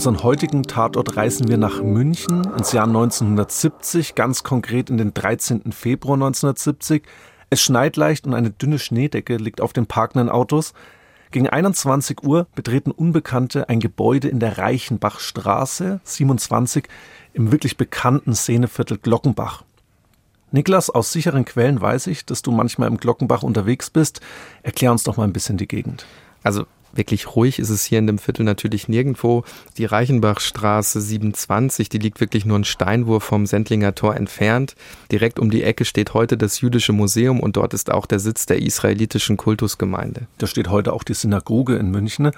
unseren heutigen Tatort reisen wir nach München ins Jahr 1970, ganz konkret in den 13. Februar 1970. Es schneit leicht und eine dünne Schneedecke liegt auf den parkenden Autos. Gegen 21 Uhr betreten Unbekannte ein Gebäude in der Reichenbachstraße 27 im wirklich bekannten Szeneviertel Glockenbach. Niklas, aus sicheren Quellen weiß ich, dass du manchmal im Glockenbach unterwegs bist. Erklär uns doch mal ein bisschen die Gegend. Also Wirklich ruhig ist es hier in dem Viertel natürlich nirgendwo. Die Reichenbachstraße 27, die liegt wirklich nur einen Steinwurf vom Sendlinger Tor entfernt. Direkt um die Ecke steht heute das Jüdische Museum und dort ist auch der Sitz der israelitischen Kultusgemeinde. Da steht heute auch die Synagoge in München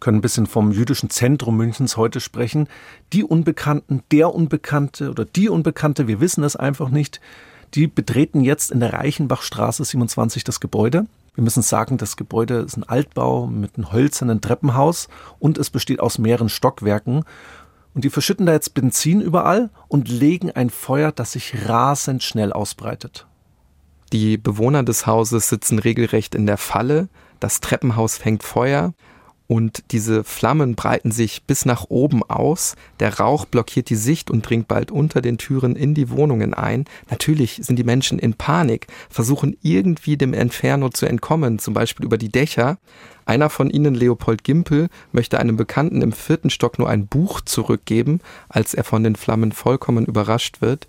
können ein bisschen vom jüdischen Zentrum Münchens heute sprechen. Die Unbekannten, der Unbekannte oder die Unbekannte, wir wissen es einfach nicht, die betreten jetzt in der Reichenbachstraße 27 das Gebäude. Wir müssen sagen, das Gebäude ist ein Altbau mit einem hölzernen Treppenhaus und es besteht aus mehreren Stockwerken. Und die verschütten da jetzt Benzin überall und legen ein Feuer, das sich rasend schnell ausbreitet. Die Bewohner des Hauses sitzen regelrecht in der Falle. Das Treppenhaus fängt Feuer und diese Flammen breiten sich bis nach oben aus. Der Rauch blockiert die Sicht und dringt bald unter den Türen in die Wohnungen ein. Natürlich sind die Menschen in Panik, versuchen irgendwie dem Inferno zu entkommen, zum Beispiel über die Dächer. Einer von ihnen, Leopold Gimpel, möchte einem Bekannten im vierten Stock nur ein Buch zurückgeben, als er von den Flammen vollkommen überrascht wird.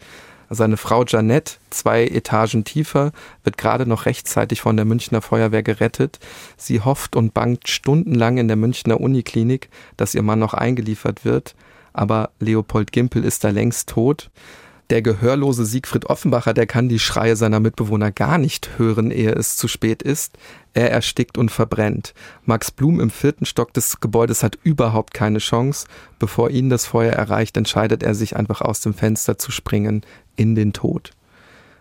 Seine Frau Janette, zwei Etagen tiefer, wird gerade noch rechtzeitig von der Münchner Feuerwehr gerettet. Sie hofft und bangt stundenlang in der Münchner Uniklinik, dass ihr Mann noch eingeliefert wird. Aber Leopold Gimpel ist da längst tot. Der gehörlose Siegfried Offenbacher, der kann die Schreie seiner Mitbewohner gar nicht hören, ehe es zu spät ist. Er erstickt und verbrennt. Max Blum im vierten Stock des Gebäudes hat überhaupt keine Chance. Bevor ihn das Feuer erreicht, entscheidet er sich einfach aus dem Fenster zu springen in den Tod.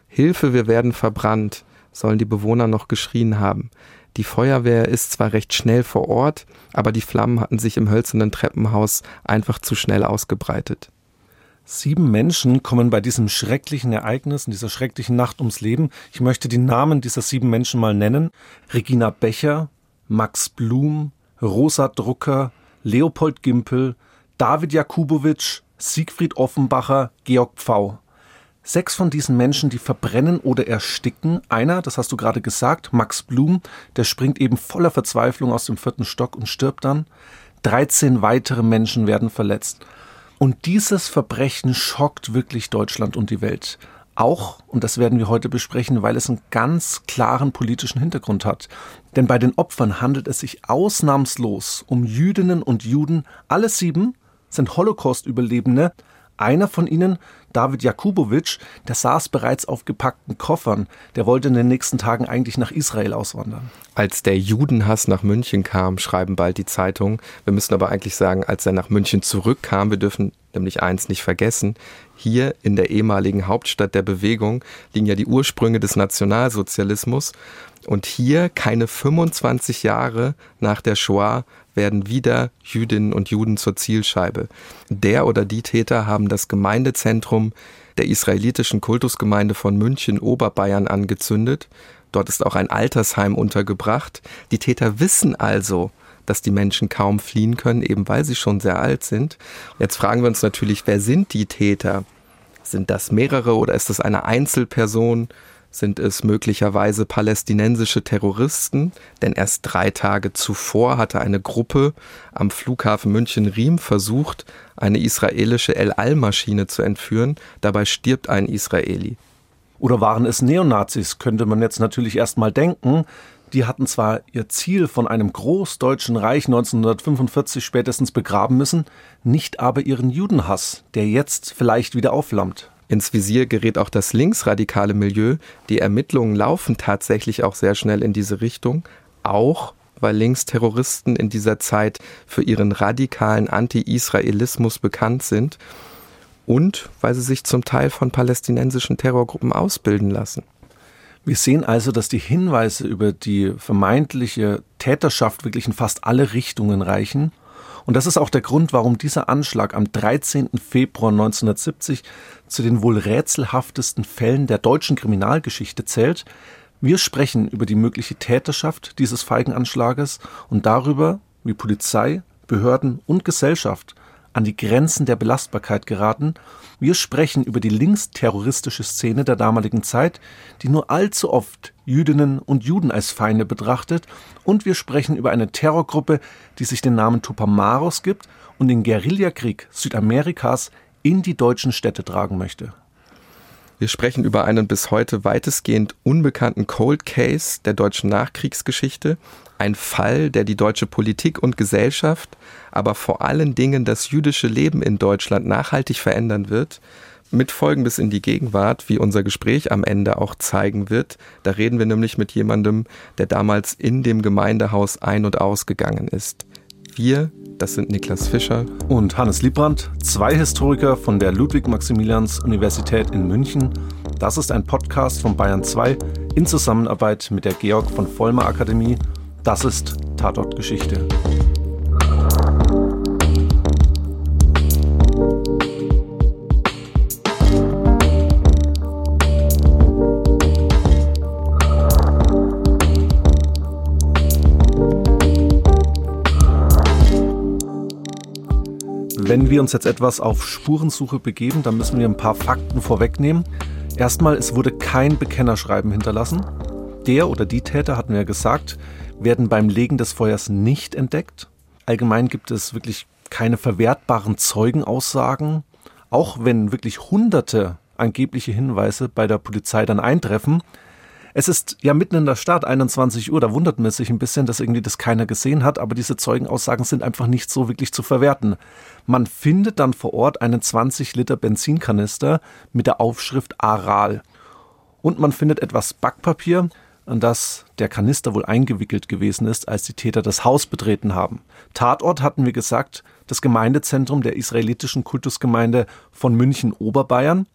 Hilfe, wir werden verbrannt, sollen die Bewohner noch geschrien haben. Die Feuerwehr ist zwar recht schnell vor Ort, aber die Flammen hatten sich im hölzernen Treppenhaus einfach zu schnell ausgebreitet. Sieben Menschen kommen bei diesem schrecklichen Ereignis, in dieser schrecklichen Nacht ums Leben. Ich möchte die Namen dieser sieben Menschen mal nennen. Regina Becher, Max Blum, Rosa Drucker, Leopold Gimpel, David Jakubowitsch, Siegfried Offenbacher, Georg Pfau. Sechs von diesen Menschen, die verbrennen oder ersticken. Einer, das hast du gerade gesagt, Max Blum, der springt eben voller Verzweiflung aus dem vierten Stock und stirbt dann. 13 weitere Menschen werden verletzt. Und dieses Verbrechen schockt wirklich Deutschland und die Welt. Auch, und das werden wir heute besprechen, weil es einen ganz klaren politischen Hintergrund hat. Denn bei den Opfern handelt es sich ausnahmslos um Jüdinnen und Juden. Alle sieben sind Holocaust-Überlebende. Einer von ihnen David Jakubowitsch, der saß bereits auf gepackten Koffern. Der wollte in den nächsten Tagen eigentlich nach Israel auswandern. Als der Judenhass nach München kam, schreiben bald die Zeitungen. Wir müssen aber eigentlich sagen, als er nach München zurückkam, wir dürfen nämlich eins nicht vergessen, hier in der ehemaligen Hauptstadt der Bewegung liegen ja die Ursprünge des Nationalsozialismus. Und hier, keine 25 Jahre nach der Shoah, werden wieder Jüdinnen und Juden zur Zielscheibe. Der oder die Täter haben das Gemeindezentrum der israelitischen Kultusgemeinde von München Oberbayern angezündet. Dort ist auch ein Altersheim untergebracht. Die Täter wissen also, dass die Menschen kaum fliehen können, eben weil sie schon sehr alt sind. Jetzt fragen wir uns natürlich, wer sind die Täter? Sind das mehrere oder ist das eine Einzelperson? Sind es möglicherweise palästinensische Terroristen, denn erst drei Tage zuvor hatte eine Gruppe am Flughafen München-Riem versucht, eine israelische El-Al-Maschine zu entführen. Dabei stirbt ein Israeli. Oder waren es Neonazis, könnte man jetzt natürlich erstmal denken. Die hatten zwar ihr Ziel von einem großdeutschen Reich 1945 spätestens begraben müssen, nicht aber ihren Judenhass, der jetzt vielleicht wieder aufflammt. Ins Visier gerät auch das linksradikale Milieu. Die Ermittlungen laufen tatsächlich auch sehr schnell in diese Richtung, auch weil Linksterroristen in dieser Zeit für ihren radikalen Anti-Israelismus bekannt sind und weil sie sich zum Teil von palästinensischen Terrorgruppen ausbilden lassen. Wir sehen also, dass die Hinweise über die vermeintliche Täterschaft wirklich in fast alle Richtungen reichen. Und das ist auch der Grund, warum dieser Anschlag am 13. Februar 1970 zu den wohl rätselhaftesten Fällen der deutschen Kriminalgeschichte zählt. Wir sprechen über die mögliche Täterschaft dieses feigen Anschlages und darüber, wie Polizei, Behörden und Gesellschaft an die Grenzen der Belastbarkeit geraten. Wir sprechen über die linksterroristische Szene der damaligen Zeit, die nur allzu oft Jüdinnen und Juden als Feinde betrachtet. Und wir sprechen über eine Terrorgruppe, die sich den Namen Tupamaros gibt und den Guerillakrieg Südamerikas in die deutschen Städte tragen möchte. Wir sprechen über einen bis heute weitestgehend unbekannten Cold Case der deutschen Nachkriegsgeschichte, ein Fall, der die deutsche Politik und Gesellschaft, aber vor allen Dingen das jüdische Leben in Deutschland nachhaltig verändern wird, mit Folgen bis in die Gegenwart, wie unser Gespräch am Ende auch zeigen wird. Da reden wir nämlich mit jemandem, der damals in dem Gemeindehaus ein- und ausgegangen ist. Wir, das sind Niklas Fischer und Hannes Liebrandt, zwei Historiker von der Ludwig-Maximilians-Universität in München. Das ist ein Podcast von Bayern 2 in Zusammenarbeit mit der Georg von Vollmer Akademie. Das ist Tatort Geschichte. Wenn wir uns jetzt etwas auf Spurensuche begeben, dann müssen wir ein paar Fakten vorwegnehmen. Erstmal, es wurde kein Bekennerschreiben hinterlassen. Der oder die Täter, hatten wir ja gesagt, werden beim Legen des Feuers nicht entdeckt. Allgemein gibt es wirklich keine verwertbaren Zeugenaussagen. Auch wenn wirklich hunderte angebliche Hinweise bei der Polizei dann eintreffen, es ist ja mitten in der Stadt, 21 Uhr, da wundert man sich ein bisschen, dass irgendwie das keiner gesehen hat, aber diese Zeugenaussagen sind einfach nicht so wirklich zu verwerten. Man findet dann vor Ort einen 20 Liter Benzinkanister mit der Aufschrift Aral. Und man findet etwas Backpapier, an das der Kanister wohl eingewickelt gewesen ist, als die Täter das Haus betreten haben. Tatort hatten wir gesagt, das Gemeindezentrum der israelitischen Kultusgemeinde von München Oberbayern.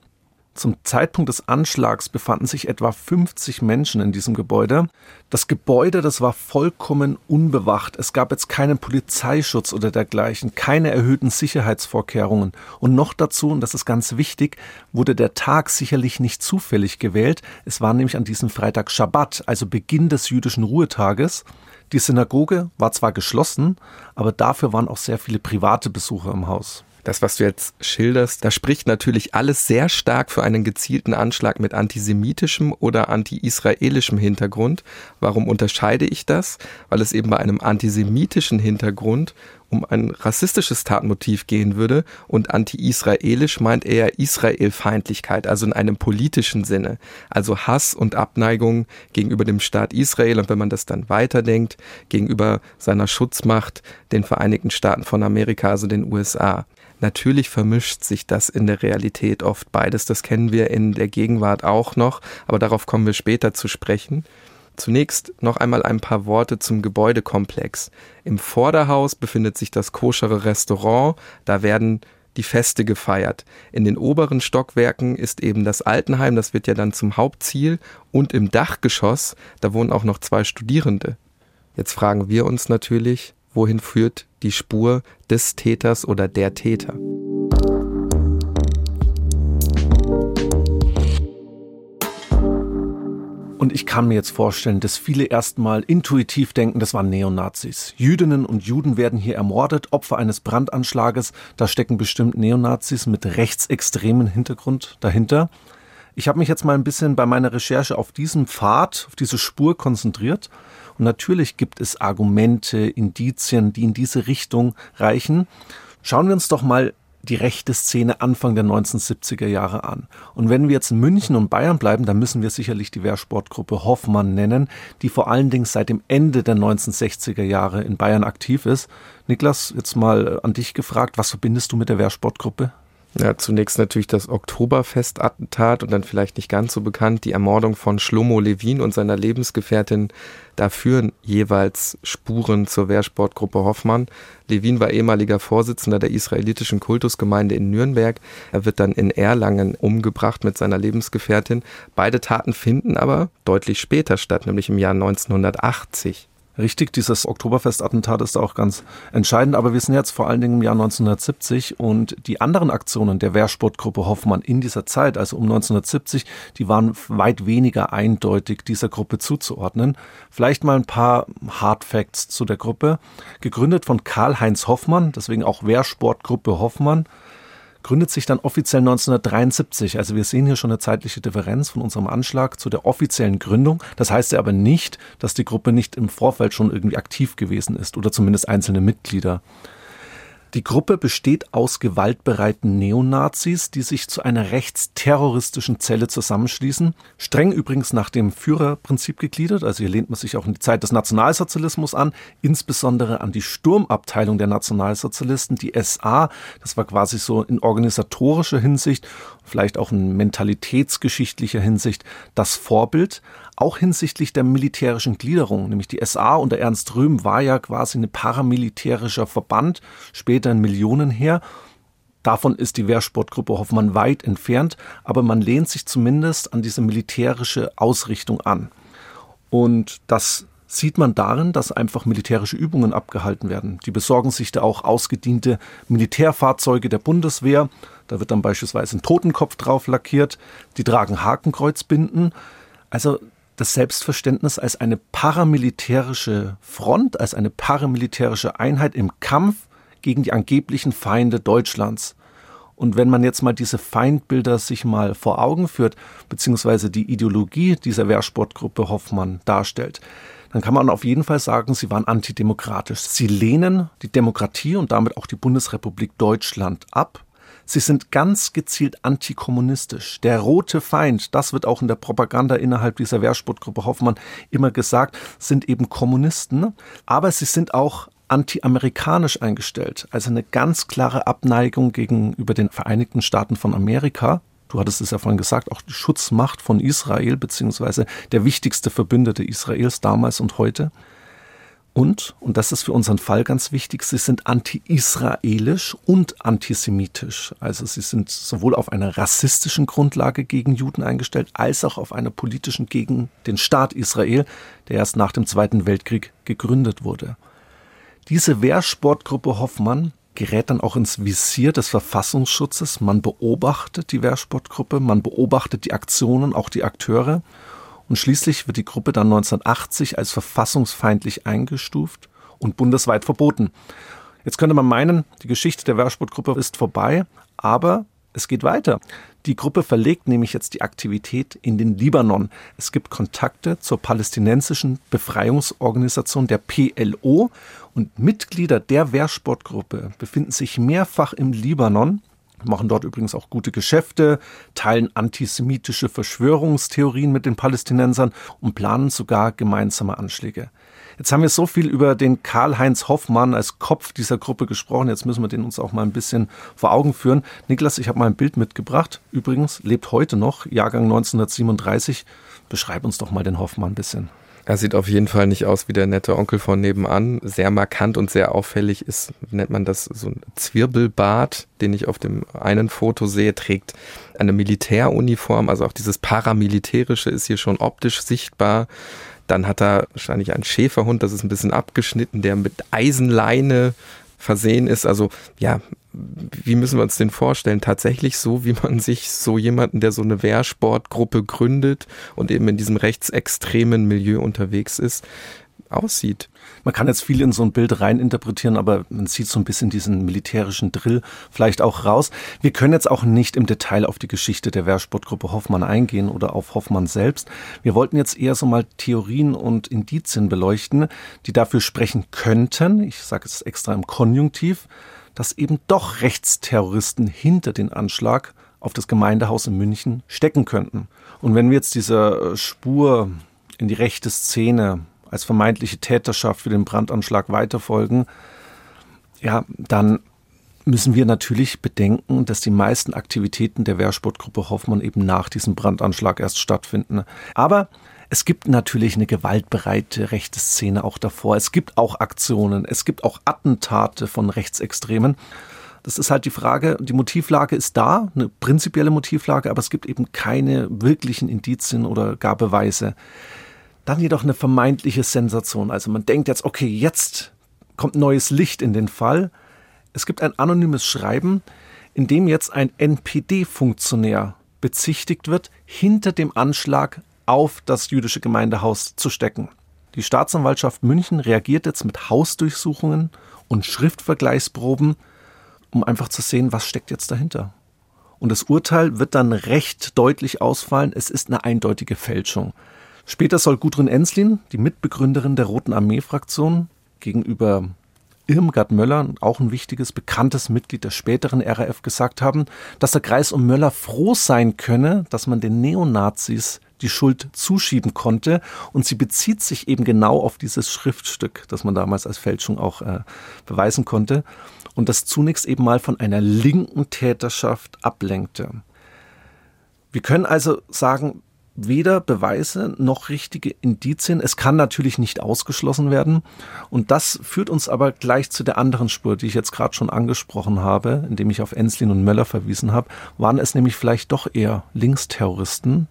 Zum Zeitpunkt des Anschlags befanden sich etwa 50 Menschen in diesem Gebäude. Das Gebäude, das war vollkommen unbewacht. Es gab jetzt keinen Polizeischutz oder dergleichen, keine erhöhten Sicherheitsvorkehrungen. Und noch dazu, und das ist ganz wichtig, wurde der Tag sicherlich nicht zufällig gewählt. Es war nämlich an diesem Freitag Schabbat, also Beginn des jüdischen Ruhetages. Die Synagoge war zwar geschlossen, aber dafür waren auch sehr viele private Besucher im Haus das, was du jetzt schilderst, da spricht natürlich alles sehr stark für einen gezielten Anschlag mit antisemitischem oder anti-israelischem Hintergrund. Warum unterscheide ich das? Weil es eben bei einem antisemitischen Hintergrund um ein rassistisches Tatmotiv gehen würde und anti-israelisch meint er Israelfeindlichkeit, also in einem politischen Sinne, also Hass und Abneigung gegenüber dem Staat Israel und wenn man das dann weiterdenkt, gegenüber seiner Schutzmacht, den Vereinigten Staaten von Amerika, also den USA. Natürlich vermischt sich das in der Realität oft beides. Das kennen wir in der Gegenwart auch noch, aber darauf kommen wir später zu sprechen. Zunächst noch einmal ein paar Worte zum Gebäudekomplex. Im Vorderhaus befindet sich das koschere Restaurant, da werden die Feste gefeiert. In den oberen Stockwerken ist eben das Altenheim, das wird ja dann zum Hauptziel, und im Dachgeschoss, da wohnen auch noch zwei Studierende. Jetzt fragen wir uns natürlich, wohin führt die Spur des Täters oder der Täter. Und ich kann mir jetzt vorstellen, dass viele erstmal intuitiv denken, das waren Neonazis. Jüdinnen und Juden werden hier ermordet, Opfer eines Brandanschlages. Da stecken bestimmt Neonazis mit rechtsextremen Hintergrund dahinter. Ich habe mich jetzt mal ein bisschen bei meiner Recherche auf diesen Pfad, auf diese Spur konzentriert und natürlich gibt es Argumente, Indizien, die in diese Richtung reichen. Schauen wir uns doch mal die rechte Szene Anfang der 1970er Jahre an. Und wenn wir jetzt in München und Bayern bleiben, dann müssen wir sicherlich die Wehrsportgruppe Hoffmann nennen, die vor allen Dingen seit dem Ende der 1960er Jahre in Bayern aktiv ist. Niklas, jetzt mal an dich gefragt, was verbindest du mit der Wehrsportgruppe? Ja, zunächst natürlich das Oktoberfest-Attentat und dann vielleicht nicht ganz so bekannt die Ermordung von Schlomo Levin und seiner Lebensgefährtin. Da führen jeweils Spuren zur Wehrsportgruppe Hoffmann. Levin war ehemaliger Vorsitzender der israelitischen Kultusgemeinde in Nürnberg. Er wird dann in Erlangen umgebracht mit seiner Lebensgefährtin. Beide Taten finden aber deutlich später statt, nämlich im Jahr 1980. Richtig, dieses Oktoberfest-Attentat ist auch ganz entscheidend, aber wir sind jetzt vor allen Dingen im Jahr 1970 und die anderen Aktionen der Wehrsportgruppe Hoffmann in dieser Zeit, also um 1970, die waren weit weniger eindeutig dieser Gruppe zuzuordnen. Vielleicht mal ein paar Hard Facts zu der Gruppe. Gegründet von Karl-Heinz Hoffmann, deswegen auch Wehrsportgruppe Hoffmann, gründet sich dann offiziell 1973. Also wir sehen hier schon eine zeitliche Differenz von unserem Anschlag zu der offiziellen Gründung. Das heißt ja aber nicht, dass die Gruppe nicht im Vorfeld schon irgendwie aktiv gewesen ist oder zumindest einzelne Mitglieder. Die Gruppe besteht aus gewaltbereiten Neonazis, die sich zu einer rechtsterroristischen Zelle zusammenschließen. Streng übrigens nach dem Führerprinzip gegliedert, also hier lehnt man sich auch in die Zeit des Nationalsozialismus an, insbesondere an die Sturmabteilung der Nationalsozialisten, die SA. Das war quasi so in organisatorischer Hinsicht, vielleicht auch in mentalitätsgeschichtlicher Hinsicht das Vorbild auch hinsichtlich der militärischen Gliederung, nämlich die SA unter Ernst Röhm war ja quasi ein paramilitärischer Verband, später ein Millionenheer. Davon ist die Wehrsportgruppe Hoffmann weit entfernt, aber man lehnt sich zumindest an diese militärische Ausrichtung an. Und das sieht man darin, dass einfach militärische Übungen abgehalten werden. Die besorgen sich da auch ausgediente Militärfahrzeuge der Bundeswehr. Da wird dann beispielsweise ein Totenkopf drauf lackiert. Die tragen Hakenkreuzbinden. Also das Selbstverständnis als eine paramilitärische Front, als eine paramilitärische Einheit im Kampf gegen die angeblichen Feinde Deutschlands. Und wenn man jetzt mal diese Feindbilder sich mal vor Augen führt, beziehungsweise die Ideologie dieser Wehrsportgruppe Hoffmann darstellt, dann kann man auf jeden Fall sagen, sie waren antidemokratisch. Sie lehnen die Demokratie und damit auch die Bundesrepublik Deutschland ab. Sie sind ganz gezielt antikommunistisch. Der rote Feind, das wird auch in der Propaganda innerhalb dieser Wehrsportgruppe Hoffmann immer gesagt, sind eben Kommunisten. Aber sie sind auch anti-amerikanisch eingestellt. Also eine ganz klare Abneigung gegenüber den Vereinigten Staaten von Amerika. Du hattest es ja vorhin gesagt, auch die Schutzmacht von Israel, beziehungsweise der wichtigste Verbündete Israels damals und heute. Und, und das ist für unseren Fall ganz wichtig, sie sind anti-israelisch und antisemitisch. Also sie sind sowohl auf einer rassistischen Grundlage gegen Juden eingestellt, als auch auf einer politischen gegen den Staat Israel, der erst nach dem Zweiten Weltkrieg gegründet wurde. Diese Wehrsportgruppe Hoffmann gerät dann auch ins Visier des Verfassungsschutzes. Man beobachtet die Wehrsportgruppe, man beobachtet die Aktionen, auch die Akteure und schließlich wird die Gruppe dann 1980 als verfassungsfeindlich eingestuft und bundesweit verboten. Jetzt könnte man meinen, die Geschichte der Wehrsportgruppe ist vorbei, aber es geht weiter. Die Gruppe verlegt nämlich jetzt die Aktivität in den Libanon. Es gibt Kontakte zur palästinensischen Befreiungsorganisation der PLO und Mitglieder der Wehrsportgruppe befinden sich mehrfach im Libanon machen dort übrigens auch gute Geschäfte, teilen antisemitische Verschwörungstheorien mit den Palästinensern und planen sogar gemeinsame Anschläge. Jetzt haben wir so viel über den Karl-Heinz Hoffmann als Kopf dieser Gruppe gesprochen. Jetzt müssen wir den uns auch mal ein bisschen vor Augen führen. Niklas, ich habe mal ein Bild mitgebracht. Übrigens lebt heute noch, Jahrgang 1937. Beschreib uns doch mal den Hoffmann ein bisschen. Er sieht auf jeden Fall nicht aus wie der nette Onkel von nebenan. Sehr markant und sehr auffällig ist, nennt man das, so ein Zwirbelbart, den ich auf dem einen Foto sehe, trägt eine Militäruniform. Also auch dieses Paramilitärische ist hier schon optisch sichtbar. Dann hat er wahrscheinlich einen Schäferhund, das ist ein bisschen abgeschnitten, der mit Eisenleine versehen ist. Also ja, wie müssen wir uns den vorstellen? Tatsächlich so, wie man sich so jemanden, der so eine Wehrsportgruppe gründet und eben in diesem rechtsextremen Milieu unterwegs ist, aussieht. Man kann jetzt viel in so ein Bild reininterpretieren, aber man sieht so ein bisschen diesen militärischen Drill vielleicht auch raus. Wir können jetzt auch nicht im Detail auf die Geschichte der Wehrsportgruppe Hoffmann eingehen oder auf Hoffmann selbst. Wir wollten jetzt eher so mal Theorien und Indizien beleuchten, die dafür sprechen könnten, ich sage es extra im Konjunktiv, dass eben doch Rechtsterroristen hinter den Anschlag auf das Gemeindehaus in München stecken könnten. Und wenn wir jetzt dieser Spur in die rechte Szene als vermeintliche Täterschaft für den Brandanschlag weiterfolgen, ja, dann müssen wir natürlich bedenken, dass die meisten Aktivitäten der Wehrsportgruppe Hoffmann eben nach diesem Brandanschlag erst stattfinden. Aber es gibt natürlich eine gewaltbereite rechte Szene auch davor. Es gibt auch Aktionen, es gibt auch Attentate von Rechtsextremen. Das ist halt die Frage, die Motivlage ist da, eine prinzipielle Motivlage, aber es gibt eben keine wirklichen Indizien oder gar Beweise. Dann jedoch eine vermeintliche Sensation. Also man denkt jetzt, okay, jetzt kommt neues Licht in den Fall. Es gibt ein anonymes Schreiben, in dem jetzt ein NPD-Funktionär bezichtigt wird, hinter dem Anschlag auf das jüdische Gemeindehaus zu stecken. Die Staatsanwaltschaft München reagiert jetzt mit Hausdurchsuchungen und Schriftvergleichsproben, um einfach zu sehen, was steckt jetzt dahinter. Und das Urteil wird dann recht deutlich ausfallen, es ist eine eindeutige Fälschung. Später soll Gudrun Enslin, die Mitbegründerin der Roten Armee-Fraktion, gegenüber Irmgard Möller, auch ein wichtiges, bekanntes Mitglied der späteren RAF, gesagt haben, dass der Kreis um Möller froh sein könne, dass man den Neonazis die Schuld zuschieben konnte. Und sie bezieht sich eben genau auf dieses Schriftstück, das man damals als Fälschung auch äh, beweisen konnte. Und das zunächst eben mal von einer linken Täterschaft ablenkte. Wir können also sagen, weder Beweise noch richtige Indizien. Es kann natürlich nicht ausgeschlossen werden. Und das führt uns aber gleich zu der anderen Spur, die ich jetzt gerade schon angesprochen habe, indem ich auf Enslin und Möller verwiesen habe. Waren es nämlich vielleicht doch eher Linksterroristen,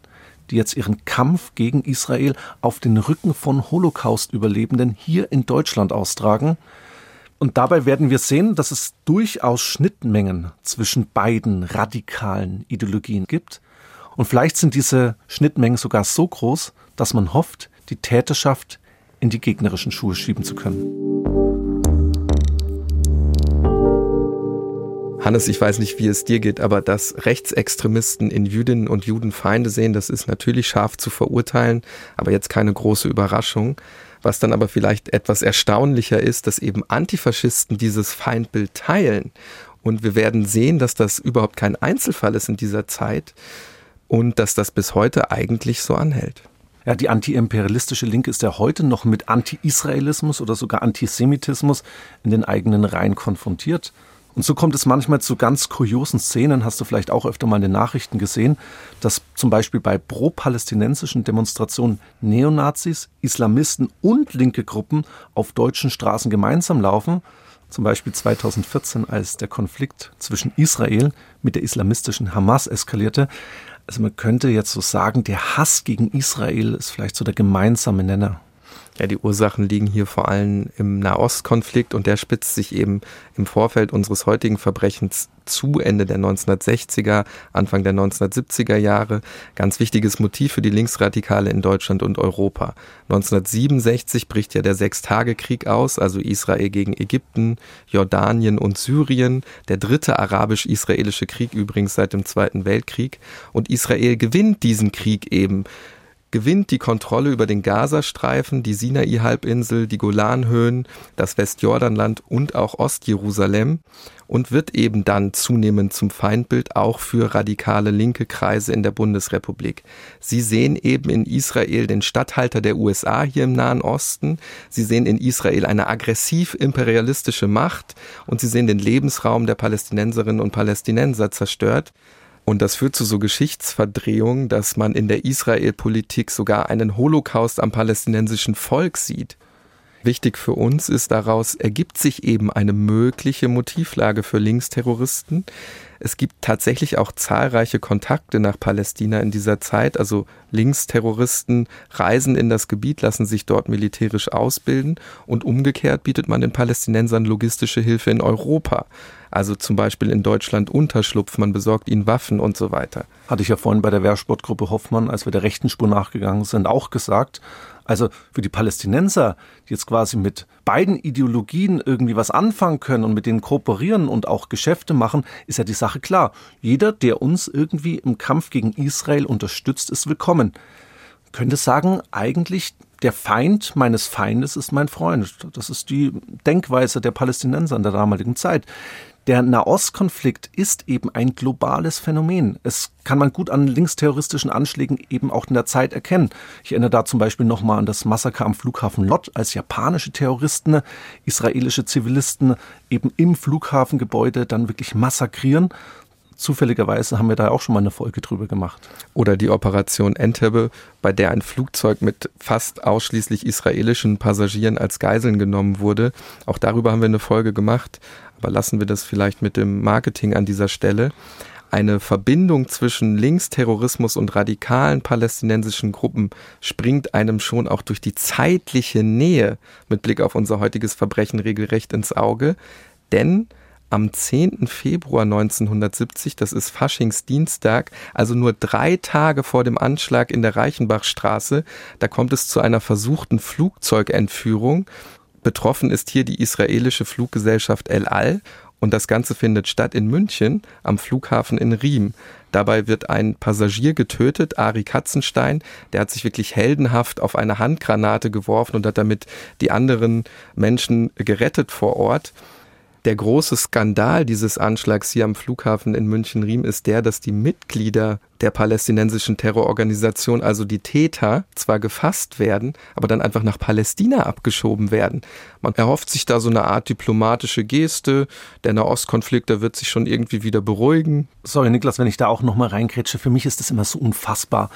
die jetzt ihren Kampf gegen Israel auf den Rücken von Holocaust-Überlebenden hier in Deutschland austragen. Und dabei werden wir sehen, dass es durchaus Schnittmengen zwischen beiden radikalen Ideologien gibt. Und vielleicht sind diese Schnittmengen sogar so groß, dass man hofft, die Täterschaft in die gegnerischen Schuhe schieben zu können. Hannes, ich weiß nicht, wie es dir geht, aber dass Rechtsextremisten in Jüdinnen und Juden Feinde sehen, das ist natürlich scharf zu verurteilen, aber jetzt keine große Überraschung. Was dann aber vielleicht etwas erstaunlicher ist, dass eben Antifaschisten dieses Feindbild teilen. Und wir werden sehen, dass das überhaupt kein Einzelfall ist in dieser Zeit, und dass das bis heute eigentlich so anhält. Ja, die antiimperialistische Linke ist ja heute noch mit Anti-Israelismus oder sogar Antisemitismus in den eigenen Reihen konfrontiert. Und so kommt es manchmal zu ganz kuriosen Szenen, hast du vielleicht auch öfter mal in den Nachrichten gesehen, dass zum Beispiel bei pro-palästinensischen Demonstrationen Neonazis, Islamisten und linke Gruppen auf deutschen Straßen gemeinsam laufen. Zum Beispiel 2014, als der Konflikt zwischen Israel mit der islamistischen Hamas eskalierte. Also man könnte jetzt so sagen, der Hass gegen Israel ist vielleicht so der gemeinsame Nenner. Ja, die Ursachen liegen hier vor allem im Nahostkonflikt und der spitzt sich eben im Vorfeld unseres heutigen Verbrechens zu Ende der 1960er, Anfang der 1970er Jahre. Ganz wichtiges Motiv für die Linksradikale in Deutschland und Europa. 1967 bricht ja der Sechstagekrieg aus, also Israel gegen Ägypten, Jordanien und Syrien. Der dritte arabisch-israelische Krieg übrigens seit dem Zweiten Weltkrieg. Und Israel gewinnt diesen Krieg eben gewinnt die Kontrolle über den Gazastreifen, die Sinai-Halbinsel, die Golanhöhen, das Westjordanland und auch Ostjerusalem und wird eben dann zunehmend zum Feindbild auch für radikale linke Kreise in der Bundesrepublik. Sie sehen eben in Israel den Statthalter der USA hier im Nahen Osten, sie sehen in Israel eine aggressiv imperialistische Macht und sie sehen den Lebensraum der Palästinenserinnen und Palästinenser zerstört. Und das führt zu so Geschichtsverdrehungen, dass man in der Israel-Politik sogar einen Holocaust am palästinensischen Volk sieht. Wichtig für uns ist daraus ergibt sich eben eine mögliche Motivlage für Linksterroristen. Es gibt tatsächlich auch zahlreiche Kontakte nach Palästina in dieser Zeit. Also Linksterroristen reisen in das Gebiet, lassen sich dort militärisch ausbilden und umgekehrt bietet man den Palästinensern logistische Hilfe in Europa. Also zum Beispiel in Deutschland Unterschlupf, man besorgt ihnen Waffen und so weiter. Hatte ich ja vorhin bei der Wehrsportgruppe Hoffmann, als wir der rechten Spur nachgegangen sind, auch gesagt. Also für die Palästinenser, die jetzt quasi mit beiden Ideologien irgendwie was anfangen können und mit denen kooperieren und auch Geschäfte machen, ist ja die Sache klar. Jeder, der uns irgendwie im Kampf gegen Israel unterstützt, ist willkommen. könnte sagen, eigentlich der Feind meines Feindes ist mein Freund. Das ist die Denkweise der Palästinenser in der damaligen Zeit. Der Nahostkonflikt ist eben ein globales Phänomen. Es kann man gut an linksterroristischen Anschlägen eben auch in der Zeit erkennen. Ich erinnere da zum Beispiel nochmal an das Massaker am Flughafen Lot, als japanische Terroristen israelische Zivilisten eben im Flughafengebäude dann wirklich massakrieren. Zufälligerweise haben wir da auch schon mal eine Folge drüber gemacht. Oder die Operation Entebbe, bei der ein Flugzeug mit fast ausschließlich israelischen Passagieren als Geiseln genommen wurde. Auch darüber haben wir eine Folge gemacht aber lassen wir das vielleicht mit dem Marketing an dieser Stelle. eine Verbindung zwischen Linksterrorismus und radikalen palästinensischen Gruppen springt einem schon auch durch die zeitliche Nähe mit Blick auf unser heutiges Verbrechen regelrecht ins Auge. Denn am 10. Februar 1970, das ist Faschingsdienstag, also nur drei Tage vor dem Anschlag in der Reichenbachstraße, da kommt es zu einer versuchten Flugzeugentführung. Betroffen ist hier die israelische Fluggesellschaft El Al und das Ganze findet statt in München am Flughafen in Riem. Dabei wird ein Passagier getötet, Ari Katzenstein. Der hat sich wirklich heldenhaft auf eine Handgranate geworfen und hat damit die anderen Menschen gerettet vor Ort. Der große Skandal dieses Anschlags hier am Flughafen in München-Riem ist der, dass die Mitglieder der palästinensischen Terrororganisation, also die Täter, zwar gefasst werden, aber dann einfach nach Palästina abgeschoben werden. Man erhofft sich da so eine Art diplomatische Geste. Der Nahostkonflikt, der wird sich schon irgendwie wieder beruhigen. Sorry, Niklas, wenn ich da auch nochmal reingrätsche. Für mich ist das immer so unfassbar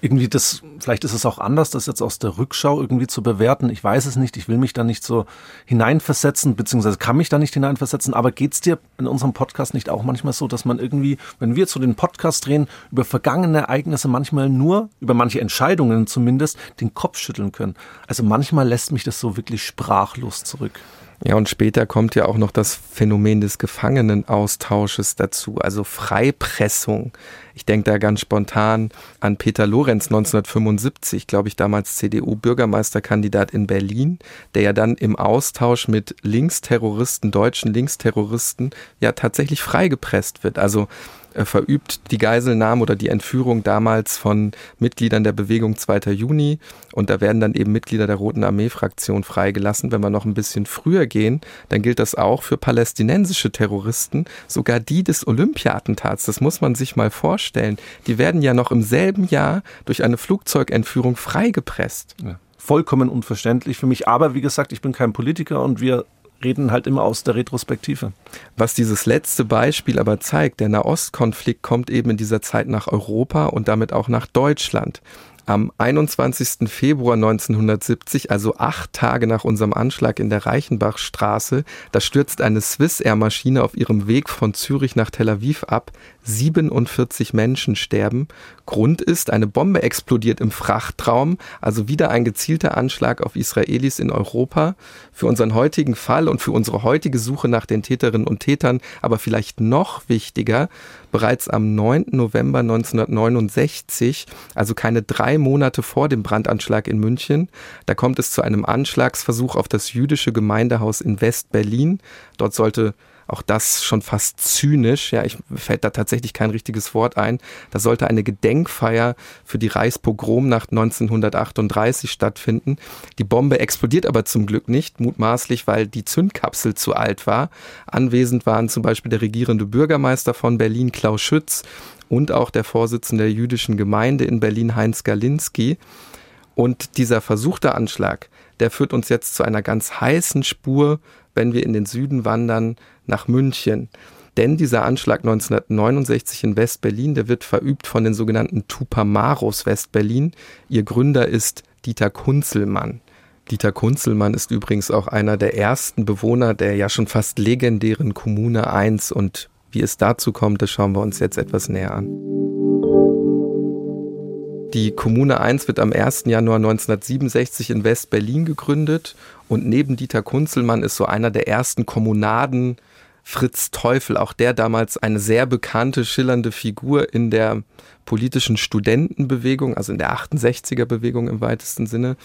irgendwie das, vielleicht ist es auch anders, das jetzt aus der Rückschau irgendwie zu bewerten. Ich weiß es nicht, ich will mich da nicht so hineinversetzen, beziehungsweise kann mich da nicht hineinversetzen, aber geht's dir in unserem Podcast nicht auch manchmal so, dass man irgendwie, wenn wir zu den Podcast drehen, über vergangene Ereignisse manchmal nur, über manche Entscheidungen zumindest, den Kopf schütteln können? Also manchmal lässt mich das so wirklich sprachlos zurück. Ja, und später kommt ja auch noch das Phänomen des Gefangenenaustausches dazu, also Freipressung. Ich denke da ganz spontan an Peter Lorenz 1975, glaube ich, damals CDU-Bürgermeisterkandidat in Berlin, der ja dann im Austausch mit Linksterroristen, deutschen Linksterroristen, ja tatsächlich freigepresst wird. Also äh, verübt die Geiselnahme oder die Entführung damals von Mitgliedern der Bewegung 2. Juni. Und da werden dann eben Mitglieder der Roten Armee-Fraktion freigelassen. Wenn wir noch ein bisschen früher gehen, dann gilt das auch für palästinensische Terroristen, sogar die des Olympia-Attentats. Das muss man sich mal vorstellen. Die werden ja noch im selben Jahr durch eine Flugzeugentführung freigepresst. Ja vollkommen unverständlich für mich. Aber wie gesagt, ich bin kein Politiker und wir reden halt immer aus der Retrospektive. Was dieses letzte Beispiel aber zeigt, der Nahostkonflikt kommt eben in dieser Zeit nach Europa und damit auch nach Deutschland. Am 21. Februar 1970, also acht Tage nach unserem Anschlag in der Reichenbachstraße, da stürzt eine Swissair-Maschine auf ihrem Weg von Zürich nach Tel Aviv ab. 47 Menschen sterben. Grund ist, eine Bombe explodiert im Frachtraum, also wieder ein gezielter Anschlag auf Israelis in Europa. Für unseren heutigen Fall und für unsere heutige Suche nach den Täterinnen und Tätern, aber vielleicht noch wichtiger, bereits am 9. November 1969, also keine drei Monate vor dem Brandanschlag in München, da kommt es zu einem Anschlagsversuch auf das jüdische Gemeindehaus in West-Berlin. Dort sollte auch das schon fast zynisch, ja, ich fällt da tatsächlich kein richtiges Wort ein. Da sollte eine Gedenkfeier für die Reichspogromnacht 1938 stattfinden. Die Bombe explodiert aber zum Glück nicht, mutmaßlich, weil die Zündkapsel zu alt war. Anwesend waren zum Beispiel der regierende Bürgermeister von Berlin, Klaus Schütz, und auch der Vorsitzende der jüdischen Gemeinde in Berlin, Heinz Galinski. Und dieser versuchte Anschlag, der führt uns jetzt zu einer ganz heißen Spur, wenn wir in den Süden wandern, nach München. Denn dieser Anschlag 1969 in West-Berlin, der wird verübt von den sogenannten Tupamaros West-Berlin. Ihr Gründer ist Dieter Kunzelmann. Dieter Kunzelmann ist übrigens auch einer der ersten Bewohner der ja schon fast legendären Kommune 1 und wie es dazu kommt, das schauen wir uns jetzt etwas näher an. Die Kommune 1 wird am 1. Januar 1967 in West-Berlin gegründet und neben Dieter Kunzelmann ist so einer der ersten Kommunaden Fritz Teufel, auch der damals eine sehr bekannte, schillernde Figur in der politischen Studentenbewegung, also in der 68er Bewegung im weitesten Sinne.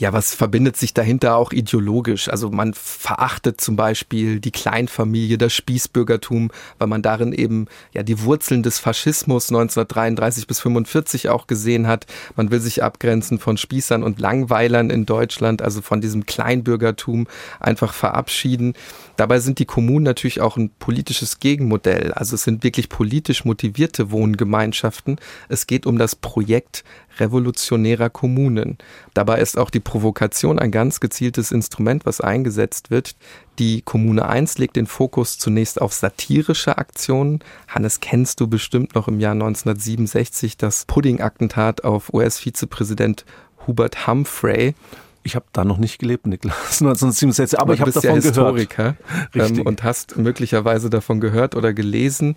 Ja, was verbindet sich dahinter auch ideologisch? Also man verachtet zum Beispiel die Kleinfamilie, das Spießbürgertum, weil man darin eben ja die Wurzeln des Faschismus 1933 bis 45 auch gesehen hat. Man will sich abgrenzen von Spießern und Langweilern in Deutschland, also von diesem Kleinbürgertum einfach verabschieden. Dabei sind die Kommunen natürlich auch ein politisches Gegenmodell. Also es sind wirklich politisch motivierte Wohngemeinschaften. Es geht um das Projekt revolutionärer Kommunen. Dabei ist auch die Provokation ein ganz gezieltes Instrument, was eingesetzt wird. Die Kommune 1 legt den Fokus zunächst auf satirische Aktionen. Hannes, kennst du bestimmt noch im Jahr 1967 das Pudding-Attentat auf US-Vizepräsident Hubert Humphrey. Ich habe da noch nicht gelebt, Niklas, 1967, aber, aber ich habe davon ja Historiker, gehört. Ähm, und hast möglicherweise davon gehört oder gelesen.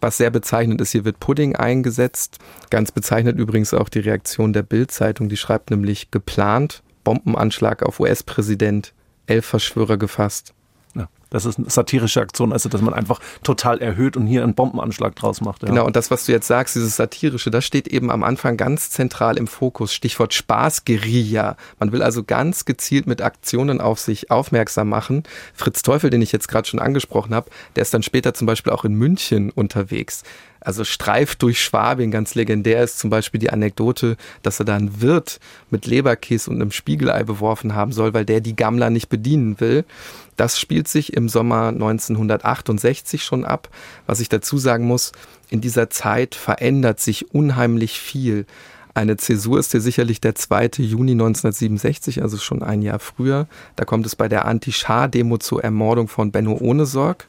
Was sehr bezeichnend ist, hier wird Pudding eingesetzt. Ganz bezeichnet übrigens auch die Reaktion der Bild-Zeitung, die schreibt nämlich geplant, Bombenanschlag auf US-Präsident, elf Verschwörer gefasst. Das ist eine satirische Aktion, also dass man einfach total erhöht und hier einen Bombenanschlag draus macht. Ja. Genau, und das, was du jetzt sagst, dieses satirische, das steht eben am Anfang ganz zentral im Fokus. Stichwort Spaßguerilla. Man will also ganz gezielt mit Aktionen auf sich aufmerksam machen. Fritz Teufel, den ich jetzt gerade schon angesprochen habe, der ist dann später zum Beispiel auch in München unterwegs also streift durch Schwabing. Ganz legendär ist zum Beispiel die Anekdote, dass er da einen Wirt mit Leberkäse und einem Spiegelei beworfen haben soll, weil der die Gammler nicht bedienen will. Das spielt sich im Sommer 1968 schon ab. Was ich dazu sagen muss, in dieser Zeit verändert sich unheimlich viel. Eine Zäsur ist hier sicherlich der 2. Juni 1967, also schon ein Jahr früher. Da kommt es bei der Anti-Schah-Demo zur Ermordung von Benno Ohnesorg.